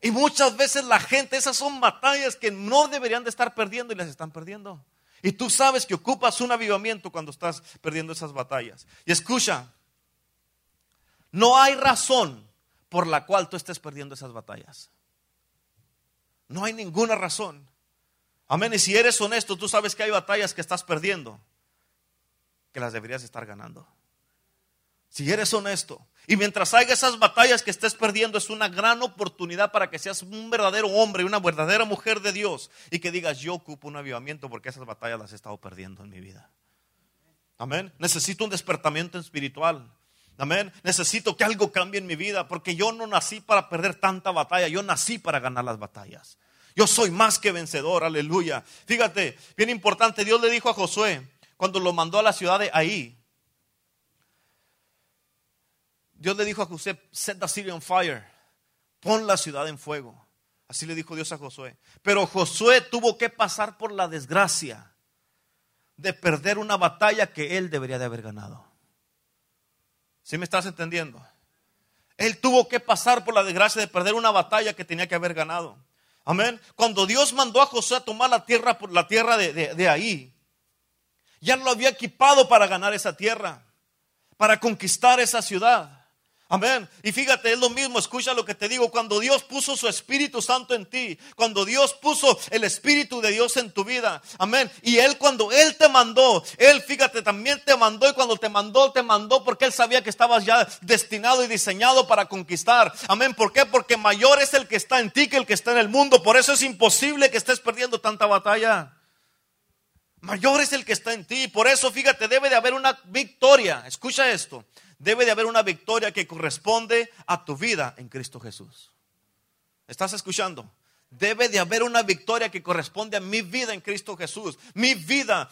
Y muchas veces la gente, esas son batallas que no deberían de estar perdiendo y las están perdiendo. Y tú sabes que ocupas un avivamiento cuando estás perdiendo esas batallas. Y escucha, no hay razón por la cual tú estés perdiendo esas batallas. No hay ninguna razón. Amén. Y si eres honesto, tú sabes que hay batallas que estás perdiendo, que las deberías estar ganando. Si eres honesto. Y mientras haya esas batallas que estés perdiendo, es una gran oportunidad para que seas un verdadero hombre, una verdadera mujer de Dios. Y que digas, yo ocupo un avivamiento porque esas batallas las he estado perdiendo en mi vida. Amén. Necesito un despertamiento espiritual. Amén. Necesito que algo cambie en mi vida porque yo no nací para perder tanta batalla, yo nací para ganar las batallas. Yo soy más que vencedor, aleluya. Fíjate, bien importante, Dios le dijo a Josué cuando lo mandó a la ciudad de ahí. Dios le dijo a Josué, set the city on fire, pon la ciudad en fuego. Así le dijo Dios a Josué. Pero Josué tuvo que pasar por la desgracia de perder una batalla que él debería de haber ganado. ¿Sí me estás entendiendo? Él tuvo que pasar por la desgracia de perder una batalla que tenía que haber ganado. Amén. Cuando Dios mandó a José a tomar la tierra, por la tierra de, de ahí, ya lo había equipado para ganar esa tierra, para conquistar esa ciudad. Amén. Y fíjate, es lo mismo, escucha lo que te digo, cuando Dios puso su Espíritu Santo en ti, cuando Dios puso el Espíritu de Dios en tu vida, amén. Y Él cuando Él te mandó, Él fíjate, también te mandó y cuando te mandó, te mandó porque Él sabía que estabas ya destinado y diseñado para conquistar. Amén. ¿Por qué? Porque mayor es el que está en ti que el que está en el mundo. Por eso es imposible que estés perdiendo tanta batalla. Mayor es el que está en ti. Por eso, fíjate, debe de haber una victoria. Escucha esto debe de haber una victoria que corresponde a tu vida en Cristo Jesús. ¿Estás escuchando? Debe de haber una victoria que corresponde a mi vida en Cristo Jesús. Mi vida.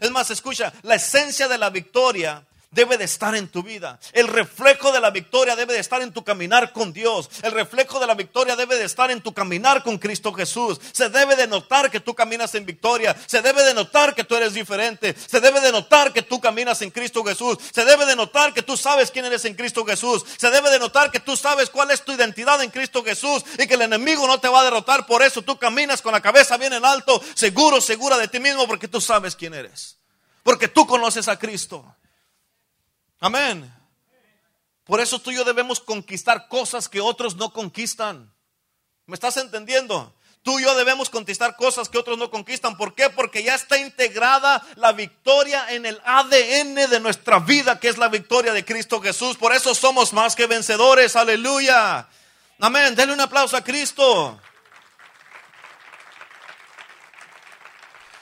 Es más, escucha, la esencia de la victoria debe de estar en tu vida. El reflejo de la victoria debe de estar en tu caminar con Dios. El reflejo de la victoria debe de estar en tu caminar con Cristo Jesús. Se debe de notar que tú caminas en victoria. Se debe de notar que tú eres diferente. Se debe de notar que tú caminas en Cristo Jesús. Se debe de notar que tú sabes quién eres en Cristo Jesús. Se debe de notar que tú sabes cuál es tu identidad en Cristo Jesús y que el enemigo no te va a derrotar. Por eso tú caminas con la cabeza bien en alto, seguro, segura de ti mismo porque tú sabes quién eres. Porque tú conoces a Cristo. Amén. Por eso tú y yo debemos conquistar cosas que otros no conquistan. ¿Me estás entendiendo? Tú y yo debemos conquistar cosas que otros no conquistan. ¿Por qué? Porque ya está integrada la victoria en el ADN de nuestra vida, que es la victoria de Cristo Jesús. Por eso somos más que vencedores. Aleluya. Amén. Denle un aplauso a Cristo.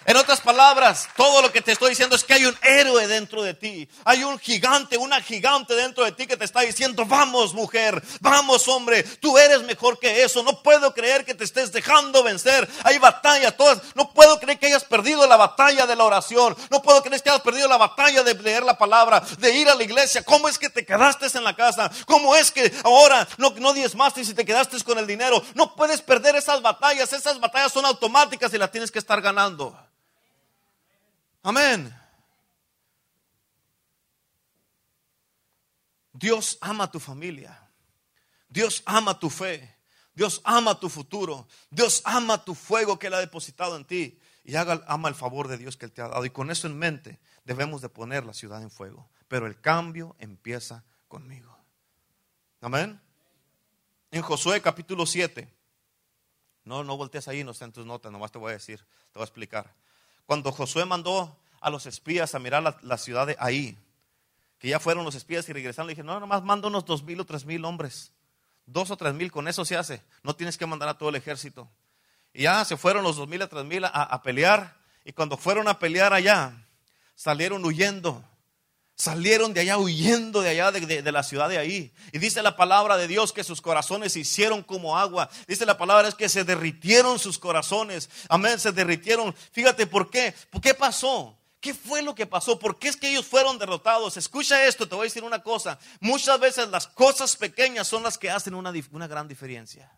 En otras palabras, todo lo que te estoy diciendo es que hay un héroe dentro de ti. Hay un gigante, una gigante dentro de ti que te está diciendo, vamos mujer, vamos hombre, tú eres mejor que eso. No puedo creer que te estés dejando vencer. Hay batalla, todas. No puedo creer que hayas perdido la batalla de la oración. No puedo creer que hayas perdido la batalla de leer la palabra, de ir a la iglesia. ¿Cómo es que te quedaste en la casa? ¿Cómo es que ahora no, no diezmaste si te quedaste con el dinero? No puedes perder esas batallas. Esas batallas son automáticas y las tienes que estar ganando. Amén. Dios ama tu familia. Dios ama tu fe. Dios ama tu futuro. Dios ama tu fuego que Él ha depositado en ti. Y ama el favor de Dios que Él te ha dado. Y con eso en mente debemos de poner la ciudad en fuego. Pero el cambio empieza conmigo. Amén. En Josué capítulo 7. No, no voltees ahí, no está tus notas, nomás te voy a decir, te voy a explicar. Cuando Josué mandó a los espías a mirar la, ciudad de ahí, que ya fueron los espías y regresaron, le dije, no, nomás manda unos dos mil o tres mil hombres. Dos o tres mil, con eso se hace. No tienes que mandar a todo el ejército. Y ya se fueron los dos mil a tres mil a pelear. Y cuando fueron a pelear allá, salieron huyendo. Salieron de allá huyendo de allá de, la ciudad de ahí. Y dice la palabra de Dios que sus corazones se hicieron como agua. Dice la palabra es que se derritieron sus corazones. Amén, se derritieron. Fíjate por qué. ¿Por qué pasó? ¿Qué fue lo que pasó? ¿Por qué es que ellos fueron derrotados? Escucha esto, te voy a decir una cosa. Muchas veces las cosas pequeñas son las que hacen una, una gran diferencia.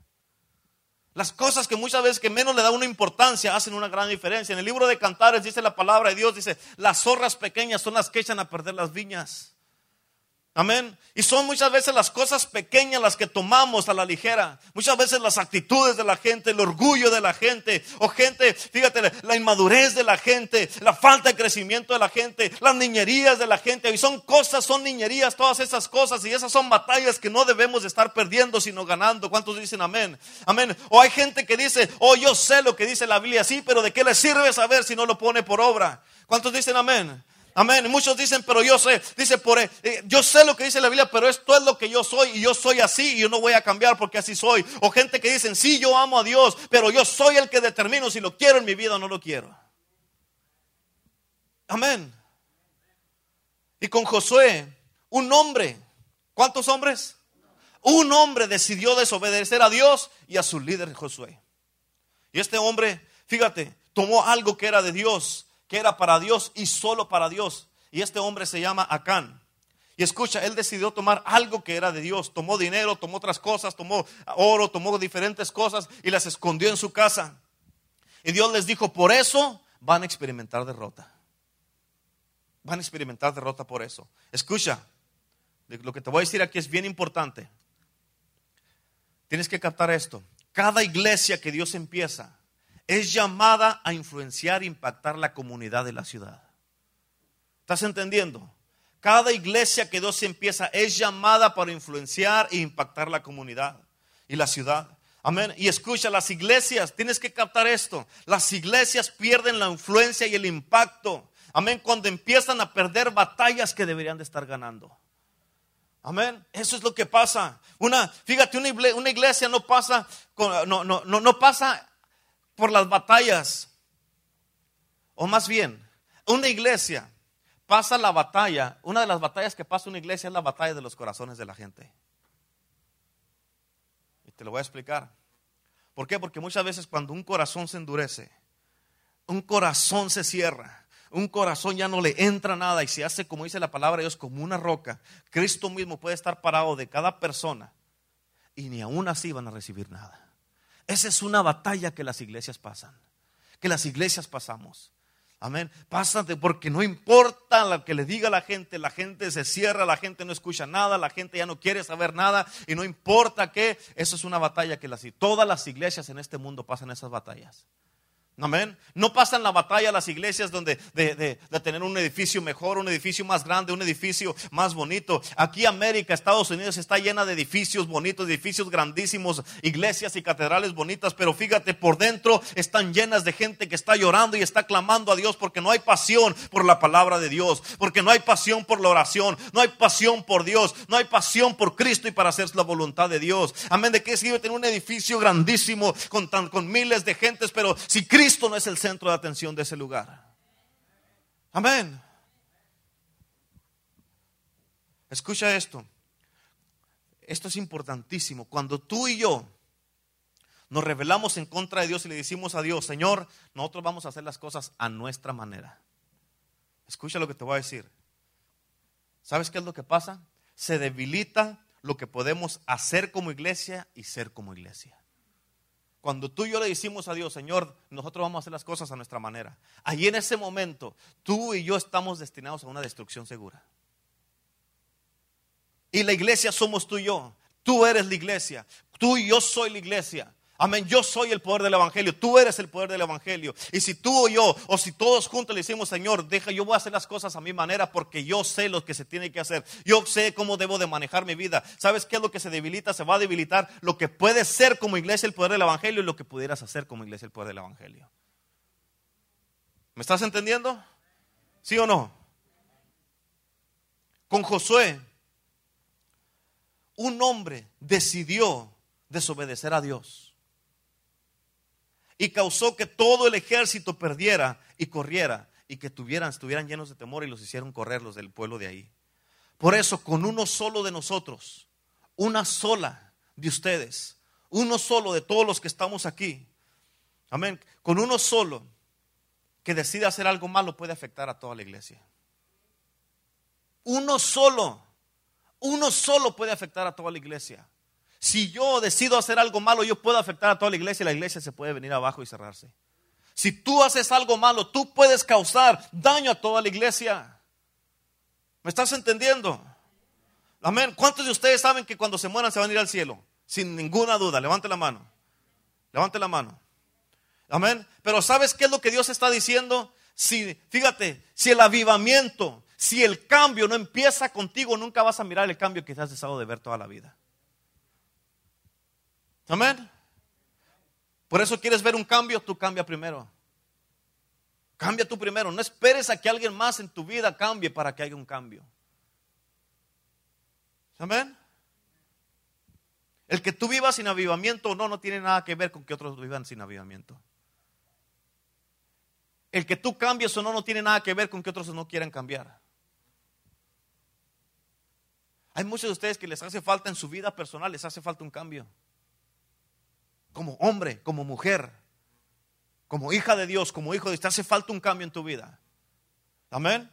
Las cosas que muchas veces que menos le da una importancia hacen una gran diferencia. En el libro de Cantares dice la palabra de Dios, dice, las zorras pequeñas son las que echan a perder las viñas. Amén. Y son muchas veces las cosas pequeñas las que tomamos a la ligera. Muchas veces las actitudes de la gente, el orgullo de la gente, o gente, fíjate, la inmadurez de la gente, la falta de crecimiento de la gente, las niñerías de la gente. Y son cosas, son niñerías, todas esas cosas. Y esas son batallas que no debemos de estar perdiendo, sino ganando. ¿Cuántos dicen amén? Amén. O hay gente que dice, oh, yo sé lo que dice la Biblia, sí, pero ¿de qué le sirve saber si no lo pone por obra? ¿Cuántos dicen amén? Amén. Muchos dicen, pero yo sé, dice, por, eh, yo sé lo que dice la Biblia, pero esto es lo que yo soy y yo soy así y yo no voy a cambiar porque así soy. O gente que dicen, sí, yo amo a Dios, pero yo soy el que determino si lo quiero en mi vida o no lo quiero. Amén. Y con Josué, un hombre, ¿cuántos hombres? Un hombre decidió desobedecer a Dios y a su líder Josué. Y este hombre, fíjate, tomó algo que era de Dios que era para Dios y solo para Dios. Y este hombre se llama Acán. Y escucha, él decidió tomar algo que era de Dios. Tomó dinero, tomó otras cosas, tomó oro, tomó diferentes cosas y las escondió en su casa. Y Dios les dijo, por eso van a experimentar derrota. Van a experimentar derrota por eso. Escucha, lo que te voy a decir aquí es bien importante. Tienes que captar esto. Cada iglesia que Dios empieza, es llamada a influenciar e impactar la comunidad de la ciudad. ¿Estás entendiendo? Cada iglesia que Dios empieza es llamada para influenciar e impactar la comunidad y la ciudad. Amén. Y escucha, las iglesias, tienes que captar esto. Las iglesias pierden la influencia y el impacto. Amén. Cuando empiezan a perder batallas que deberían de estar ganando. Amén. Eso es lo que pasa. Una, fíjate, una iglesia no pasa, no, no, no, no pasa por las batallas. O más bien, una iglesia pasa la batalla. Una de las batallas que pasa una iglesia es la batalla de los corazones de la gente. Y te lo voy a explicar. ¿Por qué? Porque muchas veces cuando un corazón se endurece, un corazón se cierra, un corazón ya no le entra nada y se hace, como dice la palabra de Dios, como una roca. Cristo mismo puede estar parado de cada persona y ni aún así van a recibir nada. Esa es una batalla que las iglesias pasan, que las iglesias pasamos. Amén. Pásate porque no importa lo que le diga la gente, la gente se cierra, la gente no escucha nada, la gente ya no quiere saber nada y no importa qué, eso es una batalla que las, todas las iglesias en este mundo pasan esas batallas. Amén. No pasan la batalla las iglesias donde de, de, de, tener un edificio mejor, un edificio más grande, un edificio más bonito. Aquí América, Estados Unidos está llena de edificios bonitos, edificios grandísimos, iglesias y catedrales bonitas, pero fíjate, por dentro están llenas de gente que está llorando y está clamando a Dios porque no hay pasión por la palabra de Dios, porque no hay pasión por la oración, no hay pasión por Dios, no hay pasión por Cristo y para hacer la voluntad de Dios. Amén. ¿De qué sirve tener un edificio grandísimo con, tan, con miles de gentes, pero si Cristo Cristo no es el centro de atención de ese lugar. Amén. Escucha esto. Esto es importantísimo. Cuando tú y yo nos revelamos en contra de Dios y le decimos a Dios, Señor, nosotros vamos a hacer las cosas a nuestra manera. Escucha lo que te voy a decir. ¿Sabes qué es lo que pasa? Se debilita lo que podemos hacer como iglesia y ser como iglesia. Cuando tú y yo le decimos a Dios, Señor, nosotros vamos a hacer las cosas a nuestra manera. Allí en ese momento, tú y yo estamos destinados a una destrucción segura. Y la iglesia somos tú y yo. Tú eres la iglesia. Tú y yo soy la iglesia. Amén. Yo soy el poder del Evangelio. Tú eres el poder del Evangelio. Y si tú o yo, o si todos juntos le decimos, Señor, deja, yo voy a hacer las cosas a mi manera porque yo sé lo que se tiene que hacer. Yo sé cómo debo de manejar mi vida. ¿Sabes qué es lo que se debilita? Se va a debilitar lo que puede ser como iglesia el poder del Evangelio y lo que pudieras hacer como iglesia el poder del Evangelio. ¿Me estás entendiendo? ¿Sí o no? Con Josué, un hombre decidió desobedecer a Dios y causó que todo el ejército perdiera y corriera y que tuvieran, estuvieran llenos de temor y los hicieron correr los del pueblo de ahí. Por eso, con uno solo de nosotros, una sola de ustedes, uno solo de todos los que estamos aquí, amén, con uno solo que decida hacer algo malo puede afectar a toda la iglesia. Uno solo, uno solo puede afectar a toda la iglesia. Si yo decido hacer algo malo, yo puedo afectar a toda la iglesia y la iglesia se puede venir abajo y cerrarse. Si tú haces algo malo, tú puedes causar daño a toda la iglesia. ¿Me estás entendiendo? Amén. ¿Cuántos de ustedes saben que cuando se mueran se van a ir al cielo? Sin ninguna duda. Levante la mano. Levante la mano. Amén. Pero ¿sabes qué es lo que Dios está diciendo? Si, fíjate, si el avivamiento, si el cambio no empieza contigo, nunca vas a mirar el cambio que te has dejado de ver toda la vida. Amén. Por eso quieres ver un cambio, tú cambia primero. Cambia tú primero. No esperes a que alguien más en tu vida cambie para que haya un cambio. Amén. El que tú vivas sin avivamiento o no, no tiene nada que ver con que otros vivan sin avivamiento. El que tú cambies o no, no tiene nada que ver con que otros no quieran cambiar. Hay muchos de ustedes que les hace falta en su vida personal, les hace falta un cambio como hombre, como mujer, como hija de Dios, como hijo de Dios, te hace falta un cambio en tu vida. Amén.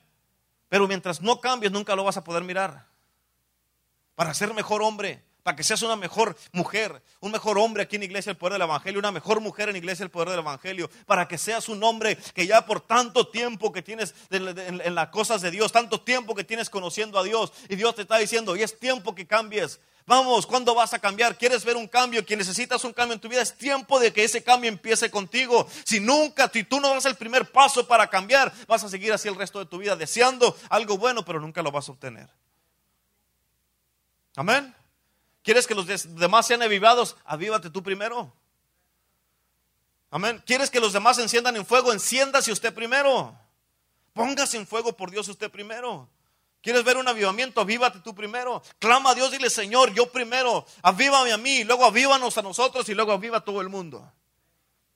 Pero mientras no cambies, nunca lo vas a poder mirar. Para ser mejor hombre, para que seas una mejor mujer, un mejor hombre aquí en Iglesia el Poder del Evangelio, una mejor mujer en Iglesia el Poder del Evangelio, para que seas un hombre que ya por tanto tiempo que tienes en, las cosas de Dios, tanto tiempo que tienes conociendo a Dios, y Dios te está diciendo, y es tiempo que cambies, Vamos, ¿cuándo vas a cambiar? ¿Quieres ver un cambio? ¿Que necesitas un cambio en tu vida? Es tiempo de que ese cambio empiece contigo. Si nunca, si tú no das el primer paso para cambiar, vas a seguir así el resto de tu vida, deseando algo bueno, pero nunca lo vas a obtener. Amén. ¿Quieres que los demás sean avivados? Avívate tú primero. Amén. ¿Quieres que los demás enciendan en fuego? Enciéndase usted primero. Póngase en fuego por Dios usted primero. ¿Quieres ver un avivamiento? Avívate tú primero. Clama a Dios, dile, Señor, yo primero. Avívame a mí, luego avívanos a nosotros y luego aviva todo el mundo.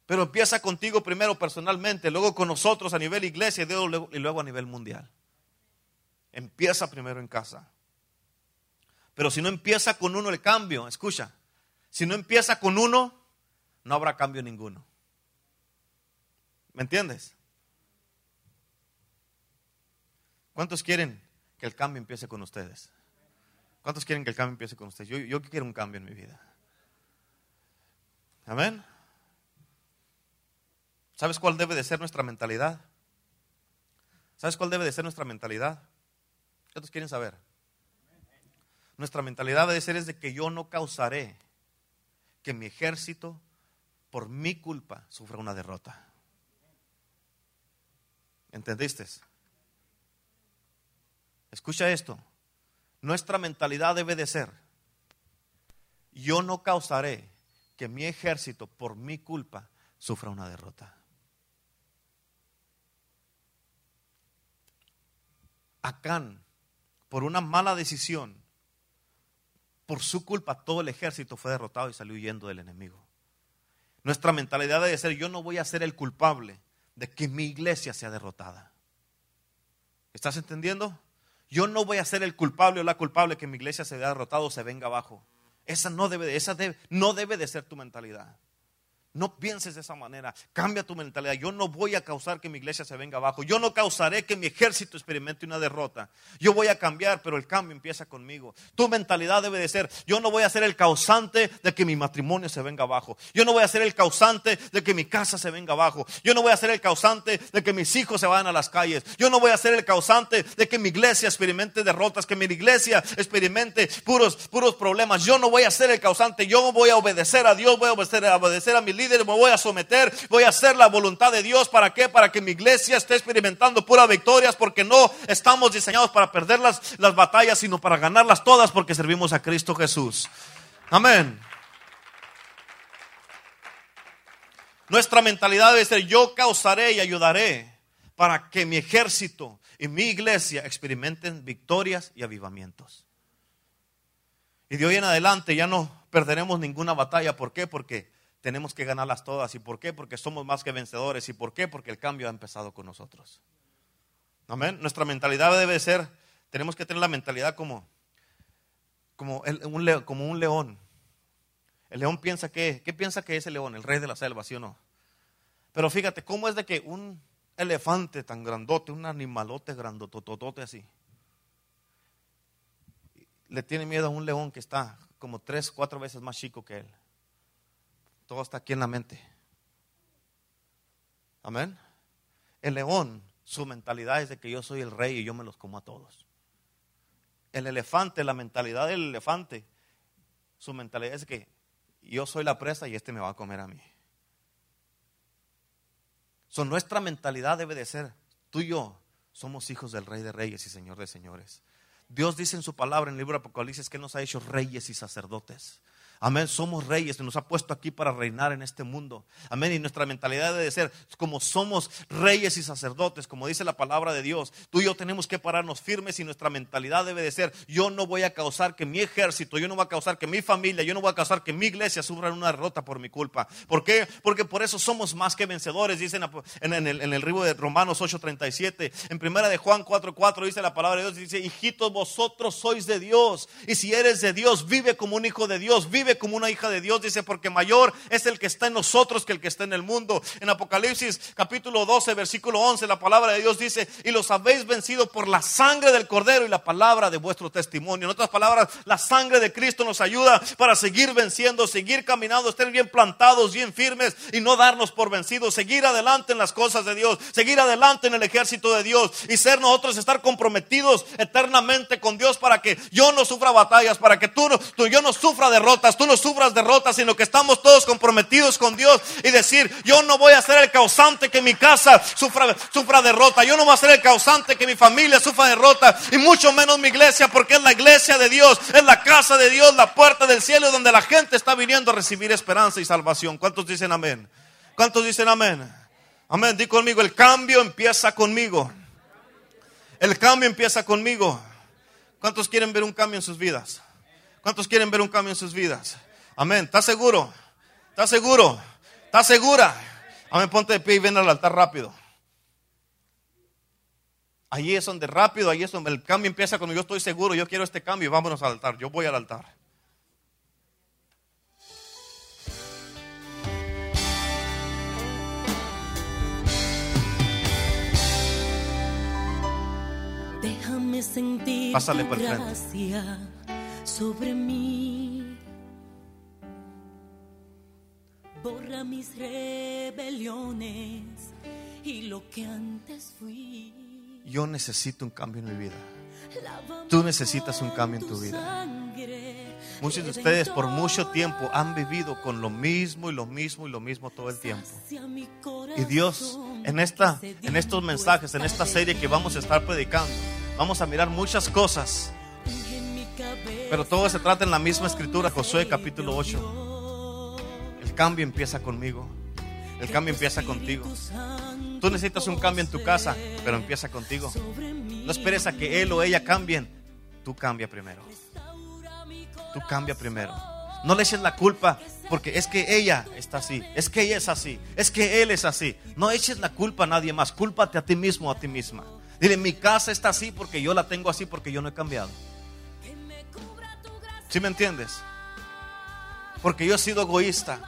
Pero empieza contigo primero personalmente, luego con nosotros a nivel iglesia y luego a nivel mundial. Empieza primero en casa. Pero si no empieza con uno el cambio, escucha, si no empieza con uno, no habrá cambio ninguno. ¿Me entiendes? ¿Cuántos quieren que el cambio empiece con ustedes. ¿Cuántos quieren que el cambio empiece con ustedes? Yo, yo quiero un cambio en mi vida. Amén. ¿Sabes cuál debe de ser nuestra mentalidad? ¿Sabes cuál debe de ser nuestra mentalidad? ¿Cuántos quieren saber? Nuestra mentalidad debe ser es de que yo no causaré que mi ejército, por mi culpa, sufra una derrota. ¿Entendiste? Escucha esto. Nuestra mentalidad debe de ser, yo no causaré que mi ejército por mi culpa sufra una derrota. Acán, por una mala decisión, por su culpa todo el ejército fue derrotado y salió huyendo del enemigo. Nuestra mentalidad debe ser, yo no voy a ser el culpable de que mi iglesia sea derrotada. ¿Estás entendiendo? Yo no voy a ser el culpable o la culpable que mi iglesia se vea derrotado o se venga abajo. Esa no debe, esa no debe de ser tu mentalidad. No pienses de esa manera. Cambia tu mentalidad. Yo no voy a causar que mi iglesia se venga abajo. Yo no causaré que mi ejército experimente una derrota. Yo voy a cambiar, pero el cambio empieza conmigo. Tu mentalidad debe de ser, yo no voy a ser el causante de que mi matrimonio se venga abajo. Yo no voy a ser el causante de que mi casa se venga abajo. Yo no voy a ser el causante de que mis hijos se vayan a las calles. Yo no voy a ser el causante de que mi iglesia experimente derrotas, que mi iglesia experimente puros, puros problemas. Yo no voy a ser el causante. Yo voy a obedecer a Dios, voy a obedecer, a, obedecer a mi líder, me voy a someter, voy a hacer la voluntad de Dios. ¿Para qué? Para que mi iglesia esté experimentando puras victorias, porque no estamos diseñados para perder las, las batallas, sino para ganarlas todas, porque servimos a Cristo Jesús. Amén. Nuestra mentalidad debe ser, yo causaré y ayudaré para que mi ejército y mi iglesia experimenten victorias y avivamientos. Y de hoy en adelante ya no perderemos ninguna batalla. ¿Por qué? Porque tenemos que ganarlas todas. ¿Y por qué? Porque somos más que vencedores. ¿Y por qué? Porque el cambio ha empezado con nosotros. Amén. Nuestra mentalidad debe ser, tenemos que tener la mentalidad como, como, un, león. El león piensa que, ¿qué piensa que es el león? El rey de la selva, ¿sí o no? Pero fíjate, ¿cómo es de que un elefante tan grandote, un animalote grandototote así, le tiene miedo a un león que está como tres, cuatro veces más chico que él? Todo está aquí en la mente. Amén. El león, su mentalidad es de que yo soy el rey y yo me los como a todos. El elefante, la mentalidad del elefante, su mentalidad es que yo soy la presa y este me va a comer a mí. So, nuestra mentalidad debe de ser, tú y yo somos hijos del rey de reyes y señor de señores. Dios dice en su palabra en el libro de Apocalipsis que nos ha hecho reyes y sacerdotes. Amén, somos reyes, nos ha puesto aquí para reinar en este mundo. Amén, y nuestra mentalidad debe ser como somos reyes y sacerdotes, como dice la palabra de Dios. Tú y yo tenemos que pararnos firmes y nuestra mentalidad debe de ser, yo no voy a causar que mi ejército, yo no voy a causar que mi familia, yo no voy a causar que mi iglesia sufra una derrota por mi culpa. ¿Por qué? Porque por eso somos más que vencedores, dicen en, el, en de Romanos 8:37. En primera de Juan 4:4 dice la palabra de Dios, dice, hijitos, vosotros sois de Dios. Y si eres de Dios, vive como un hijo de Dios, vive como una hija de Dios, dice, porque mayor es el que está en nosotros que el que está en el mundo. En Apocalipsis capítulo 12, versículo 11, la palabra de Dios dice, y los habéis vencido por la sangre del cordero y la palabra de vuestro testimonio. En otras palabras, la sangre de Cristo nos ayuda para seguir venciendo, seguir caminando, estar bien plantados, bien firmes y no darnos por vencidos, seguir adelante en las cosas de Dios, seguir adelante en el ejército de Dios y ser nosotros estar comprometidos eternamente con Dios para que yo no sufra batallas, para que tú, tú yo no sufra derrotas, tú no sufras derrotas, sino que estamos todos comprometidos con Dios y decir, yo no voy a ser el causante que mi casa sufra, sufra derrota, yo no voy a ser el causante que mi familia sufra derrota, y mucho menos mi iglesia, porque es la iglesia de Dios, es la casa de Dios, la puerta del cielo donde la gente está viniendo a recibir esperanza y salvación. ¿Cuántos dicen amén? ¿Cuántos dicen amén? Amén, di conmigo, el cambio empieza conmigo. El cambio empieza conmigo. ¿Cuántos quieren ver un cambio en sus vidas? ¿Cuántos quieren ver un cambio en sus vidas? Amén. ¿Estás seguro? ¿Estás seguro? ¿Estás segura? Amén. Ponte de pie y ven al altar rápido. Allí es donde rápido, ahí es donde el cambio empieza cuando yo estoy seguro, yo quiero este cambio y vámonos al altar. Yo voy al altar. Déjame sentir Pásale por gracia sobre mí. Borra mis rebeliones y lo que antes fui. Yo necesito un cambio en mi vida. Tú necesitas un cambio en tu vida. Muchos de ustedes por mucho tiempo han vivido con lo mismo y lo mismo y lo mismo todo el tiempo. Y Dios, en, esta, en estos mensajes, en esta serie que vamos a estar predicando, vamos a mirar muchas cosas. Pero todo se trata en la misma escritura, Josué capítulo 8. El cambio empieza conmigo. El cambio empieza contigo. Tú necesitas un cambio en tu casa, pero empieza contigo. No esperes a que él o ella cambien. Tú cambia primero. Tú cambia primero. No le eches la culpa porque es que ella está así, es que ella es así, es que él es así. No eches la culpa a nadie más, cúlpate a ti mismo a ti misma. Dile, mi casa está así porque yo la tengo así porque yo no he cambiado. ¿Sí me entiendes? Porque yo he sido egoísta,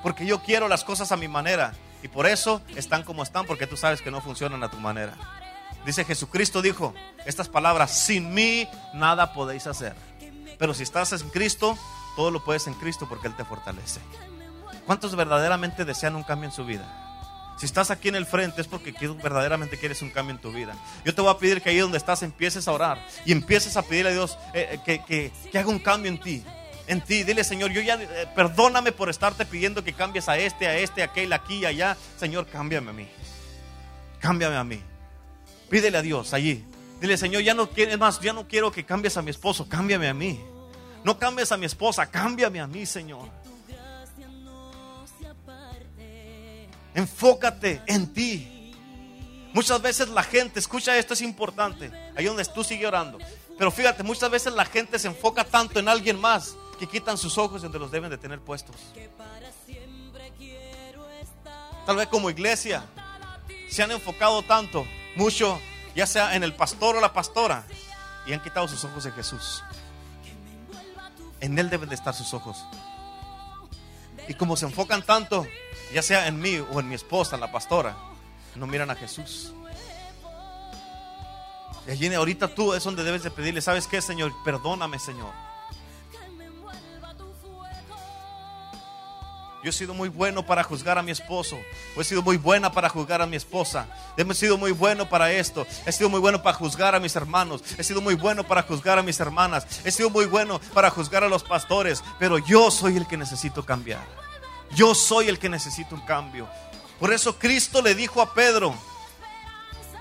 porque yo quiero las cosas a mi manera y por eso están como están porque tú sabes que no funcionan a tu manera. Dice Jesucristo dijo estas palabras, sin mí nada podéis hacer. Pero si estás en Cristo, todo lo puedes en Cristo porque Él te fortalece. ¿Cuántos verdaderamente desean un cambio en su vida? Si estás aquí en el frente es porque verdaderamente quieres un cambio en tu vida. Yo te voy a pedir que ahí donde estás empieces a orar y empieces a pedirle a Dios eh, eh, que, haga un cambio en ti. En ti, dile Señor, yo ya eh, perdóname por estarte pidiendo que cambies a este, a este, a aquel, aquí, allá. Señor, cámbiame a mí. Cámbiame a mí. Pídele a Dios allí. Dile, Señor, ya no quieres más, ya no quiero que cambies a mi esposo, cámbiame a mí. No cambies a mi esposa, cámbiame a mí, Señor. Enfócate en ti. Muchas veces la gente, escucha esto, es importante. Ahí donde tú sigues orando. Pero fíjate, muchas veces la gente se enfoca tanto en alguien más que quitan sus ojos donde los deben de tener puestos. Tal vez como iglesia se han enfocado tanto, mucho, ya sea en el pastor o la pastora, y han quitado sus ojos de Jesús. En Él deben de estar sus ojos. Y como se enfocan tanto ya sea en mí o en mi esposa, la pastora, no miran a Jesús. Y ahorita tú es donde debes de pedirle, ¿sabes qué, Señor? Perdóname, Señor. Yo he sido muy bueno para juzgar a mi esposo. he sido muy buena para juzgar a mi esposa. He sido muy bueno para esto. He sido muy bueno para juzgar a mis hermanos. He sido muy bueno para juzgar a mis hermanas. He sido muy bueno para juzgar a los pastores. Pero yo soy el que necesito cambiar. Yo soy el que necesito un cambio. Por eso Cristo le dijo a Pedro,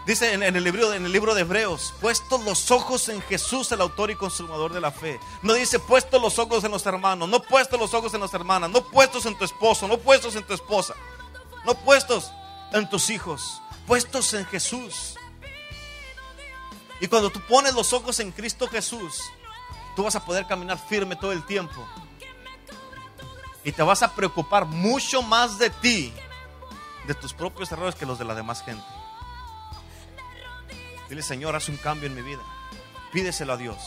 dice en, el libro, en el libro de Hebreos, puestos los ojos en Jesús, el autor y consumador de la fe. No dice puestos los ojos en los hermanos, no puestos los ojos en las hermanas, no puestos en tu esposo, no puestos en tu esposa, no puestos en tus hijos, puestos en Jesús. Y cuando tú pones los ojos en Cristo Jesús, tú vas a poder caminar firme todo el tiempo y te vas a preocupar mucho más de ti, de tus propios errores, que los de la demás gente. Dile, Señor, haz un cambio en mi vida. Pídeselo a Dios.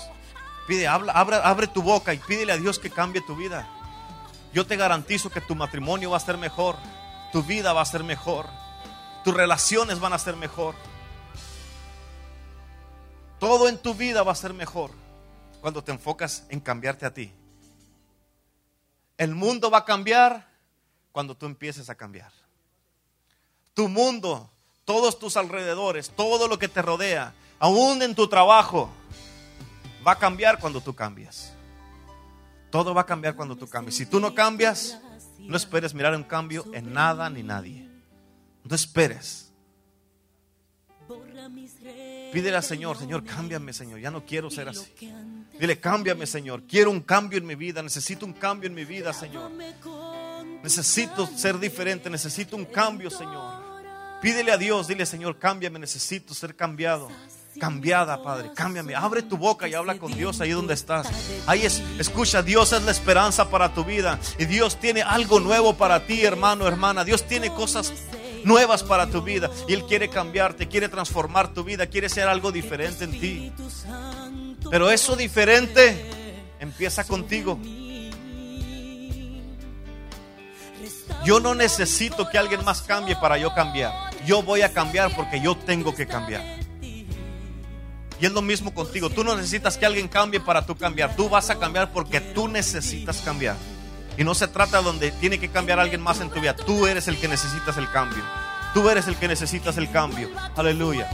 Pide, habla, abre, abre tu boca y pídele a Dios que cambie tu vida. Yo te garantizo que tu matrimonio va a ser mejor, tu vida va a ser mejor, tus relaciones van a ser mejor. Todo en tu vida va a ser mejor cuando te enfocas en cambiarte a ti. El mundo va a cambiar cuando tú empieces a cambiar. Tu mundo, todos tus alrededores, todo lo que te rodea, aún en tu trabajo, va a cambiar cuando tú cambias. Todo va a cambiar cuando tú cambies. Si tú no cambias, no esperes mirar un cambio en nada ni nadie. No esperes. Pídele al Señor, Señor, cámbiame, Señor. Ya no quiero ser así. Dile, cámbiame, Señor. Quiero un cambio en mi vida. Necesito un cambio en mi vida, Señor. Necesito ser diferente. Necesito un cambio, Señor. Pídele a Dios. Dile, Señor, cámbiame. Necesito ser cambiado. Cambiada, Padre. Cámbiame. Abre tu boca y habla con Dios ahí donde estás. Ahí es, escucha, Dios es la esperanza para tu vida. Y Dios tiene algo nuevo para ti, hermano, hermana. Dios tiene cosas nuevas para tu vida. Y Él quiere cambiarte, quiere transformar tu vida, quiere ser algo diferente en ti. Pero eso diferente empieza contigo. Yo no necesito que alguien más cambie para yo cambiar. Yo voy a cambiar porque yo tengo que cambiar. Y es lo mismo contigo. Tú no necesitas que alguien cambie para tú cambiar. Tú vas a cambiar porque tú necesitas cambiar. Y no se trata donde tiene que cambiar alguien más en tu vida. Tú eres el que necesitas el cambio. Tú eres el que necesitas el cambio. Aleluya.